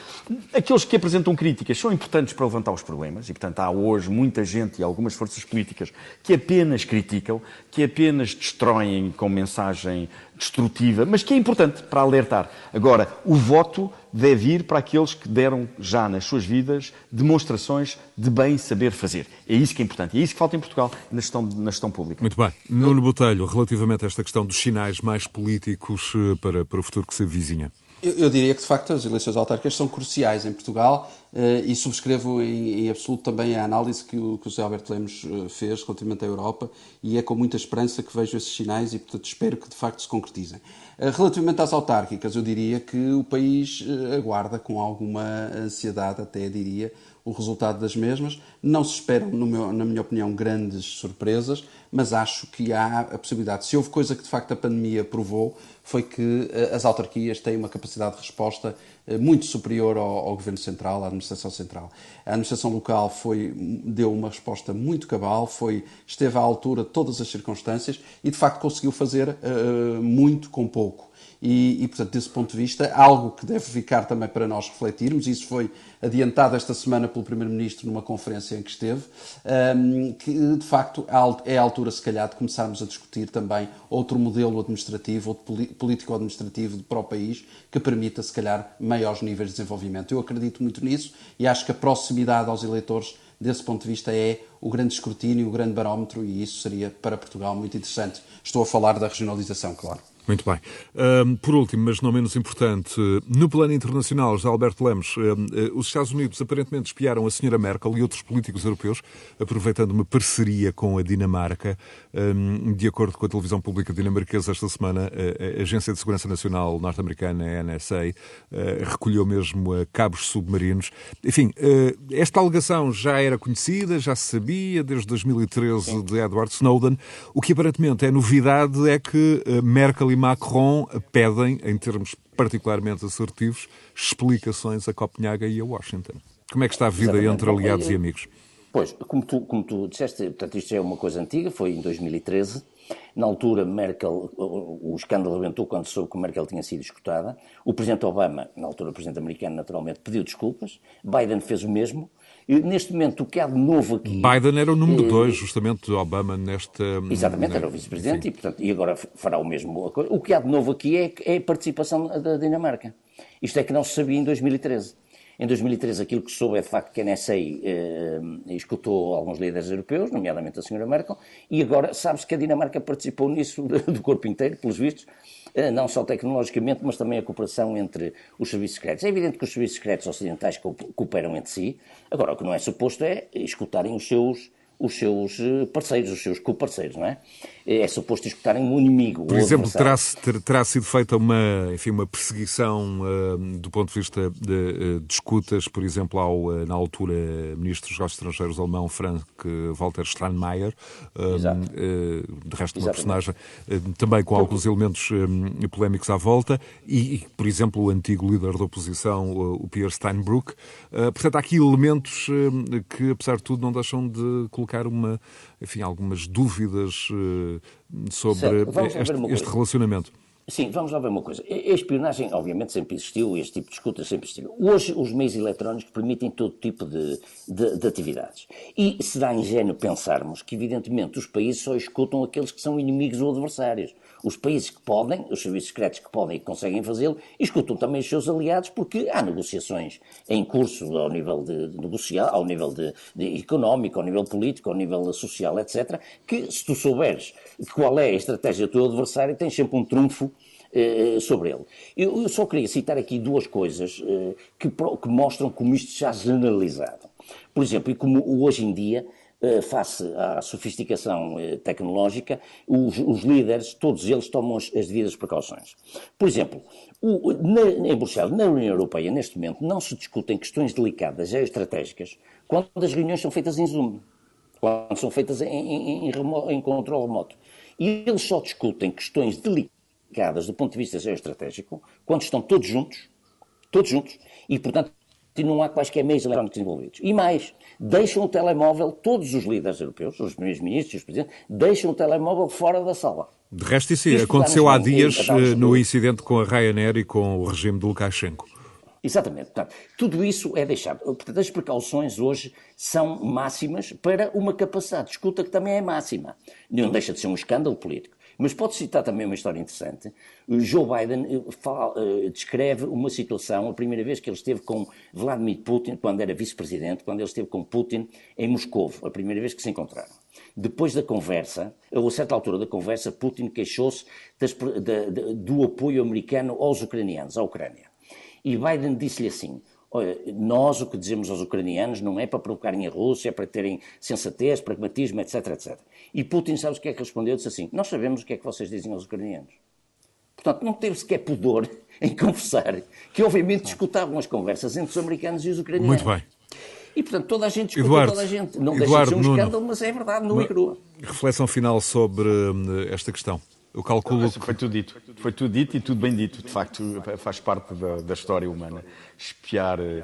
Aqueles que apresentam críticas são importantes para levantar os problemas e, portanto, há hoje muita gente e algumas forças políticas que apenas criticam, que apenas destroem com mensagem destrutiva, mas que é importante para alertar. Agora, o voto deve ir para aqueles que deram já nas suas vidas demonstrações de bem saber fazer. É isso que é importante. É isso que falta em Portugal na gestão, na gestão pública. Muito bem. Nuno Botelho, relativamente a esta questão dos sinais mais políticos eh, para, para o futuro que se vizinha. Eu, eu, diria que, de facto, as eleições autárquicas são cruciais em Portugal uh, e subscrevo em, em, absoluto também a análise que o, que o José Alberto Lemos uh, fez relativamente à Europa e é com muita esperança que vejo esses sinais e, portanto, espero que, de facto, se concretizem. Uh, relativamente às autárquicas, eu diria que o país aguarda com alguma ansiedade, até diria, o resultado das mesmas. Não se esperam, meu, na minha opinião, grandes surpresas, mas acho que há a possibilidade. Se houve coisa que de facto a pandemia provou, foi que eh, as autarquias têm uma capacidade de resposta eh, muito superior ao, ao, Governo Central, à Administração Central. A Administração Local foi, deu uma resposta muito cabal, foi, esteve à altura de todas as circunstâncias e, de facto, conseguiu fazer uh, muito com pouco. E, e, portanto, desse ponto de vista, algo que deve ficar também para nós refletirmos, isso foi adiantado esta semana pelo Primeiro-Ministro numa conferência em que esteve, um, que de facto é a altura, se calhar, de começarmos a discutir também outro modelo administrativo, outro político-administrativo para o país, que permita, se calhar, maiores níveis de desenvolvimento. Eu acredito muito nisso e acho que a proximidade aos eleitores desse ponto de vista, é o grande escrutínio, o grande barómetro, e isso seria para Portugal muito interessante. Estou a falar da regionalização, claro. Muito bem. Um, por último, mas não menos importante, no plano internacional, já Alberto Lemos, um, eh, os Estados Unidos aparentemente espiaram a senhora Merkel e outros políticos europeus, aproveitando uma parceria com a Dinamarca. Um, de acordo com a televisão pública dinamarquesa, esta semana, a Agência de Segurança Nacional norte-americana, a NSA, uh, recolheu mesmo cabos submarinos. Enfim, uh, esta alegação já era conhecida, já se sabia, desde 2013 de Edward Snowden. O que aparentemente é novidade é que Merkel e e Macron pedem, em termos particularmente assertivos, explicações a Copenhaga e a Washington. Como é que está a vida Exatamente. entre aliados e amigos? Pois, como tu, como tu disseste, portanto, isto é uma coisa antiga, foi em 2013. Na altura, Merkel, o, escândalo rebentou quando soube que Merkel tinha sido escutada. O presidente Obama, na altura o presidente americano, naturalmente, pediu desculpas. Biden fez o mesmo. Neste momento, o que há de novo aqui. Biden era o número 2, eh, justamente, Obama nesta. Exatamente, era o vice-presidente e, portanto, e agora fará o mesmo. O que há de novo aqui é, é a participação da Dinamarca. Isto é que não se sabia em 2013. Em 2013, aquilo que soube é de facto que a NSA eh, escutou alguns líderes europeus, nomeadamente a senhora Merkel, e agora sabe-se que a Dinamarca participou nisso do corpo inteiro, pelos vistos, não só tecnologicamente, mas também a cooperação entre os serviços secretos. É evidente que os serviços secretos ocidentais cooperam entre si, agora o que não é suposto é escutarem os seus os seus eh, parceiros, os seus co-parceiros, não é? É suposto escutarem um inimigo. Por exemplo, terá, terá, sido feita uma, enfim, uma perseguição uh, do ponto de vista de, uh, de escutas, por exemplo, ao, uh, na altura, Ministro dos Negócios Estrangeiros alemão Frank Walter Steinmeier, de resto, uma personagem também com alguns elementos polémicos à volta, e, e, por exemplo, o antigo líder da oposição, o Pierre Steinbrück. portanto, há aqui elementos que, apesar de tudo, não deixam de colocar uma, enfim, algumas dúvidas uh, sobre este, este relacionamento. Sim, vamos lá ver uma coisa. A espionagem, obviamente, sempre existiu, este tipo de escuta sempre existiu. Hoje, os meios eletrónicos permitem todo tipo de, de, de, atividades. E será ingênuo pensarmos que, evidentemente, os países só escutam aqueles que são inimigos ou adversários os países que podem, os serviços secretos que podem e conseguem fazê-lo, escutam também os seus aliados, porque há negociações em curso ao nível de, de negociar, ao nível de, de, económico, ao nível político, ao nível social, etc., que se tu souberes qual é a estratégia do teu adversário, tens sempre um trunfo eh, sobre ele. Eu, só queria citar aqui duas coisas eh, que, mostram como isto já generalizado. Por exemplo, e como hoje em dia eh, face à sofisticação eh, tecnológica, os, os, líderes, todos eles tomam as, as devidas precauções. Por exemplo, o, na, em Bruxelas, na União Europeia, neste momento, não se discutem questões delicadas geoestratégicas quando as reuniões são feitas em Zoom. quando são feitas em, em, em, em controle remoto. E eles só discutem questões delicadas do ponto de vista geoestratégico quando estão todos juntos, todos juntos, e portanto não há quaisquer meios eletrónicos envolvidos. E mais, deixam o telemóvel, todos os líderes europeus, os primeiros ministros e os presidentes, deixam o telemóvel fora da sala. De resto, isso Isto aconteceu há dias eh, no incidente com a Ryanair e com o regime de Lukashenko. Exatamente. Portanto, tudo isso é deixado. Portanto, as precauções hoje são máximas para uma capacidade de escuta que também é máxima. Não deixa de ser um escândalo político. Mas pode citar também uma história interessante. Joe Biden eh, fala, uh, descreve uma situação, a primeira vez que ele esteve com Vladimir Putin, quando era vice-presidente, quando ele esteve com Putin em Moscou, a primeira vez que se encontraram. Depois da conversa, ou a certa altura da conversa, Putin queixou-se do apoio americano aos ucranianos, à Ucrânia. E Biden disse-lhe assim: Olha, nós o que dizemos aos ucranianos não é para provocarem a Rússia, é para terem sensatez, pragmatismo, etc, etc. E Putin, sabe o que é que respondeu? Disse assim: Nós sabemos o que é que vocês dizem aos ucranianos. Portanto, não teve sequer pudor em conversar, que obviamente discutavam as conversas entre os americanos e os ucranianos. Muito bem. E, portanto, toda a gente escuta Eduardo, toda a gente. Não Eduardo, deixa de ser um Nuno, escândalo, mas é verdade, não é crua. Reflexão final sobre hum, esta questão. Eu calculo que... Foi tudo dito. Foi tudo dito e tudo bem dito. De facto, faz parte da, da história humana. Espiar, eh,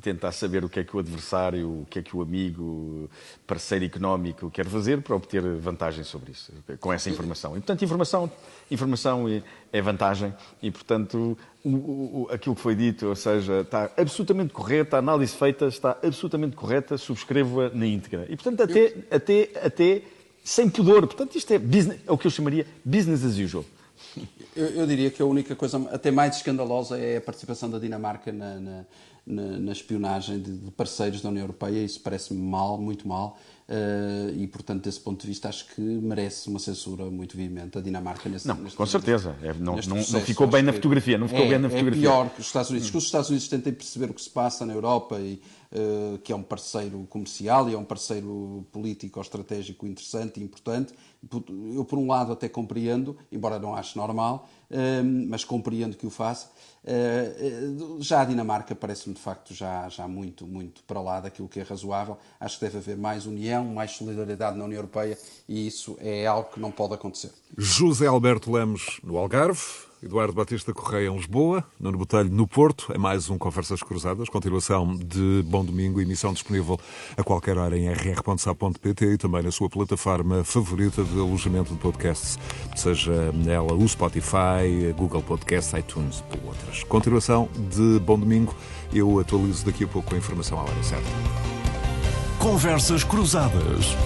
tentar saber o que é que o adversário, o que é que o amigo, parceiro económico quer fazer para obter vantagem sobre isso, com essa informação. E, portanto, informação, informação é vantagem e, portanto, o, o, aquilo que foi dito, ou seja, está absolutamente correta, a análise feita está absolutamente correta, subscrevo-a na íntegra. E, portanto, até, até, até sem pudor. Portanto, isto é, business, é o que eu chamaria business as usual. Eu, eu, diria que a única coisa até mais escandalosa é a participação da Dinamarca na, na, na, na espionagem de, de, parceiros da União Europeia. Isso parece-me mal, muito mal. Uh, e, portanto, desse ponto de vista, acho que merece uma censura muito veemente a Dinamarca nesse Não, nesse com certeza. É, não, não, não, ficou bem na fotografia. Não ficou é, bem na fotografia. É pior que os Estados Unidos. Hum. Que os Estados Unidos tentem perceber o que se passa na Europa e que é um parceiro comercial e é um parceiro político ou estratégico interessante e importante. Eu, por um lado, até compreendo, embora não ache normal, uh, mas compreendo que o faça. Uh, já a Dinamarca parece-me, de facto, já, já muito, muito para lá daquilo que é razoável. Acho que deve haver mais união, mais solidariedade na União Europeia e isso é algo que não pode acontecer. José Alberto Lemos, no Algarve. Eduardo Batista Correia em Lisboa, Nuno Botelho no Porto, é mais um Conversas Cruzadas, continuação de Bom Domingo, emissão disponível a qualquer hora em rr.sa.pt e também na sua plataforma favorita de alojamento de podcasts, seja ela o Spotify, Google Podcasts, iTunes ou outras. Continuação de Bom Domingo, eu atualizo daqui a pouco a informação à hora certa. Conversas Cruzadas.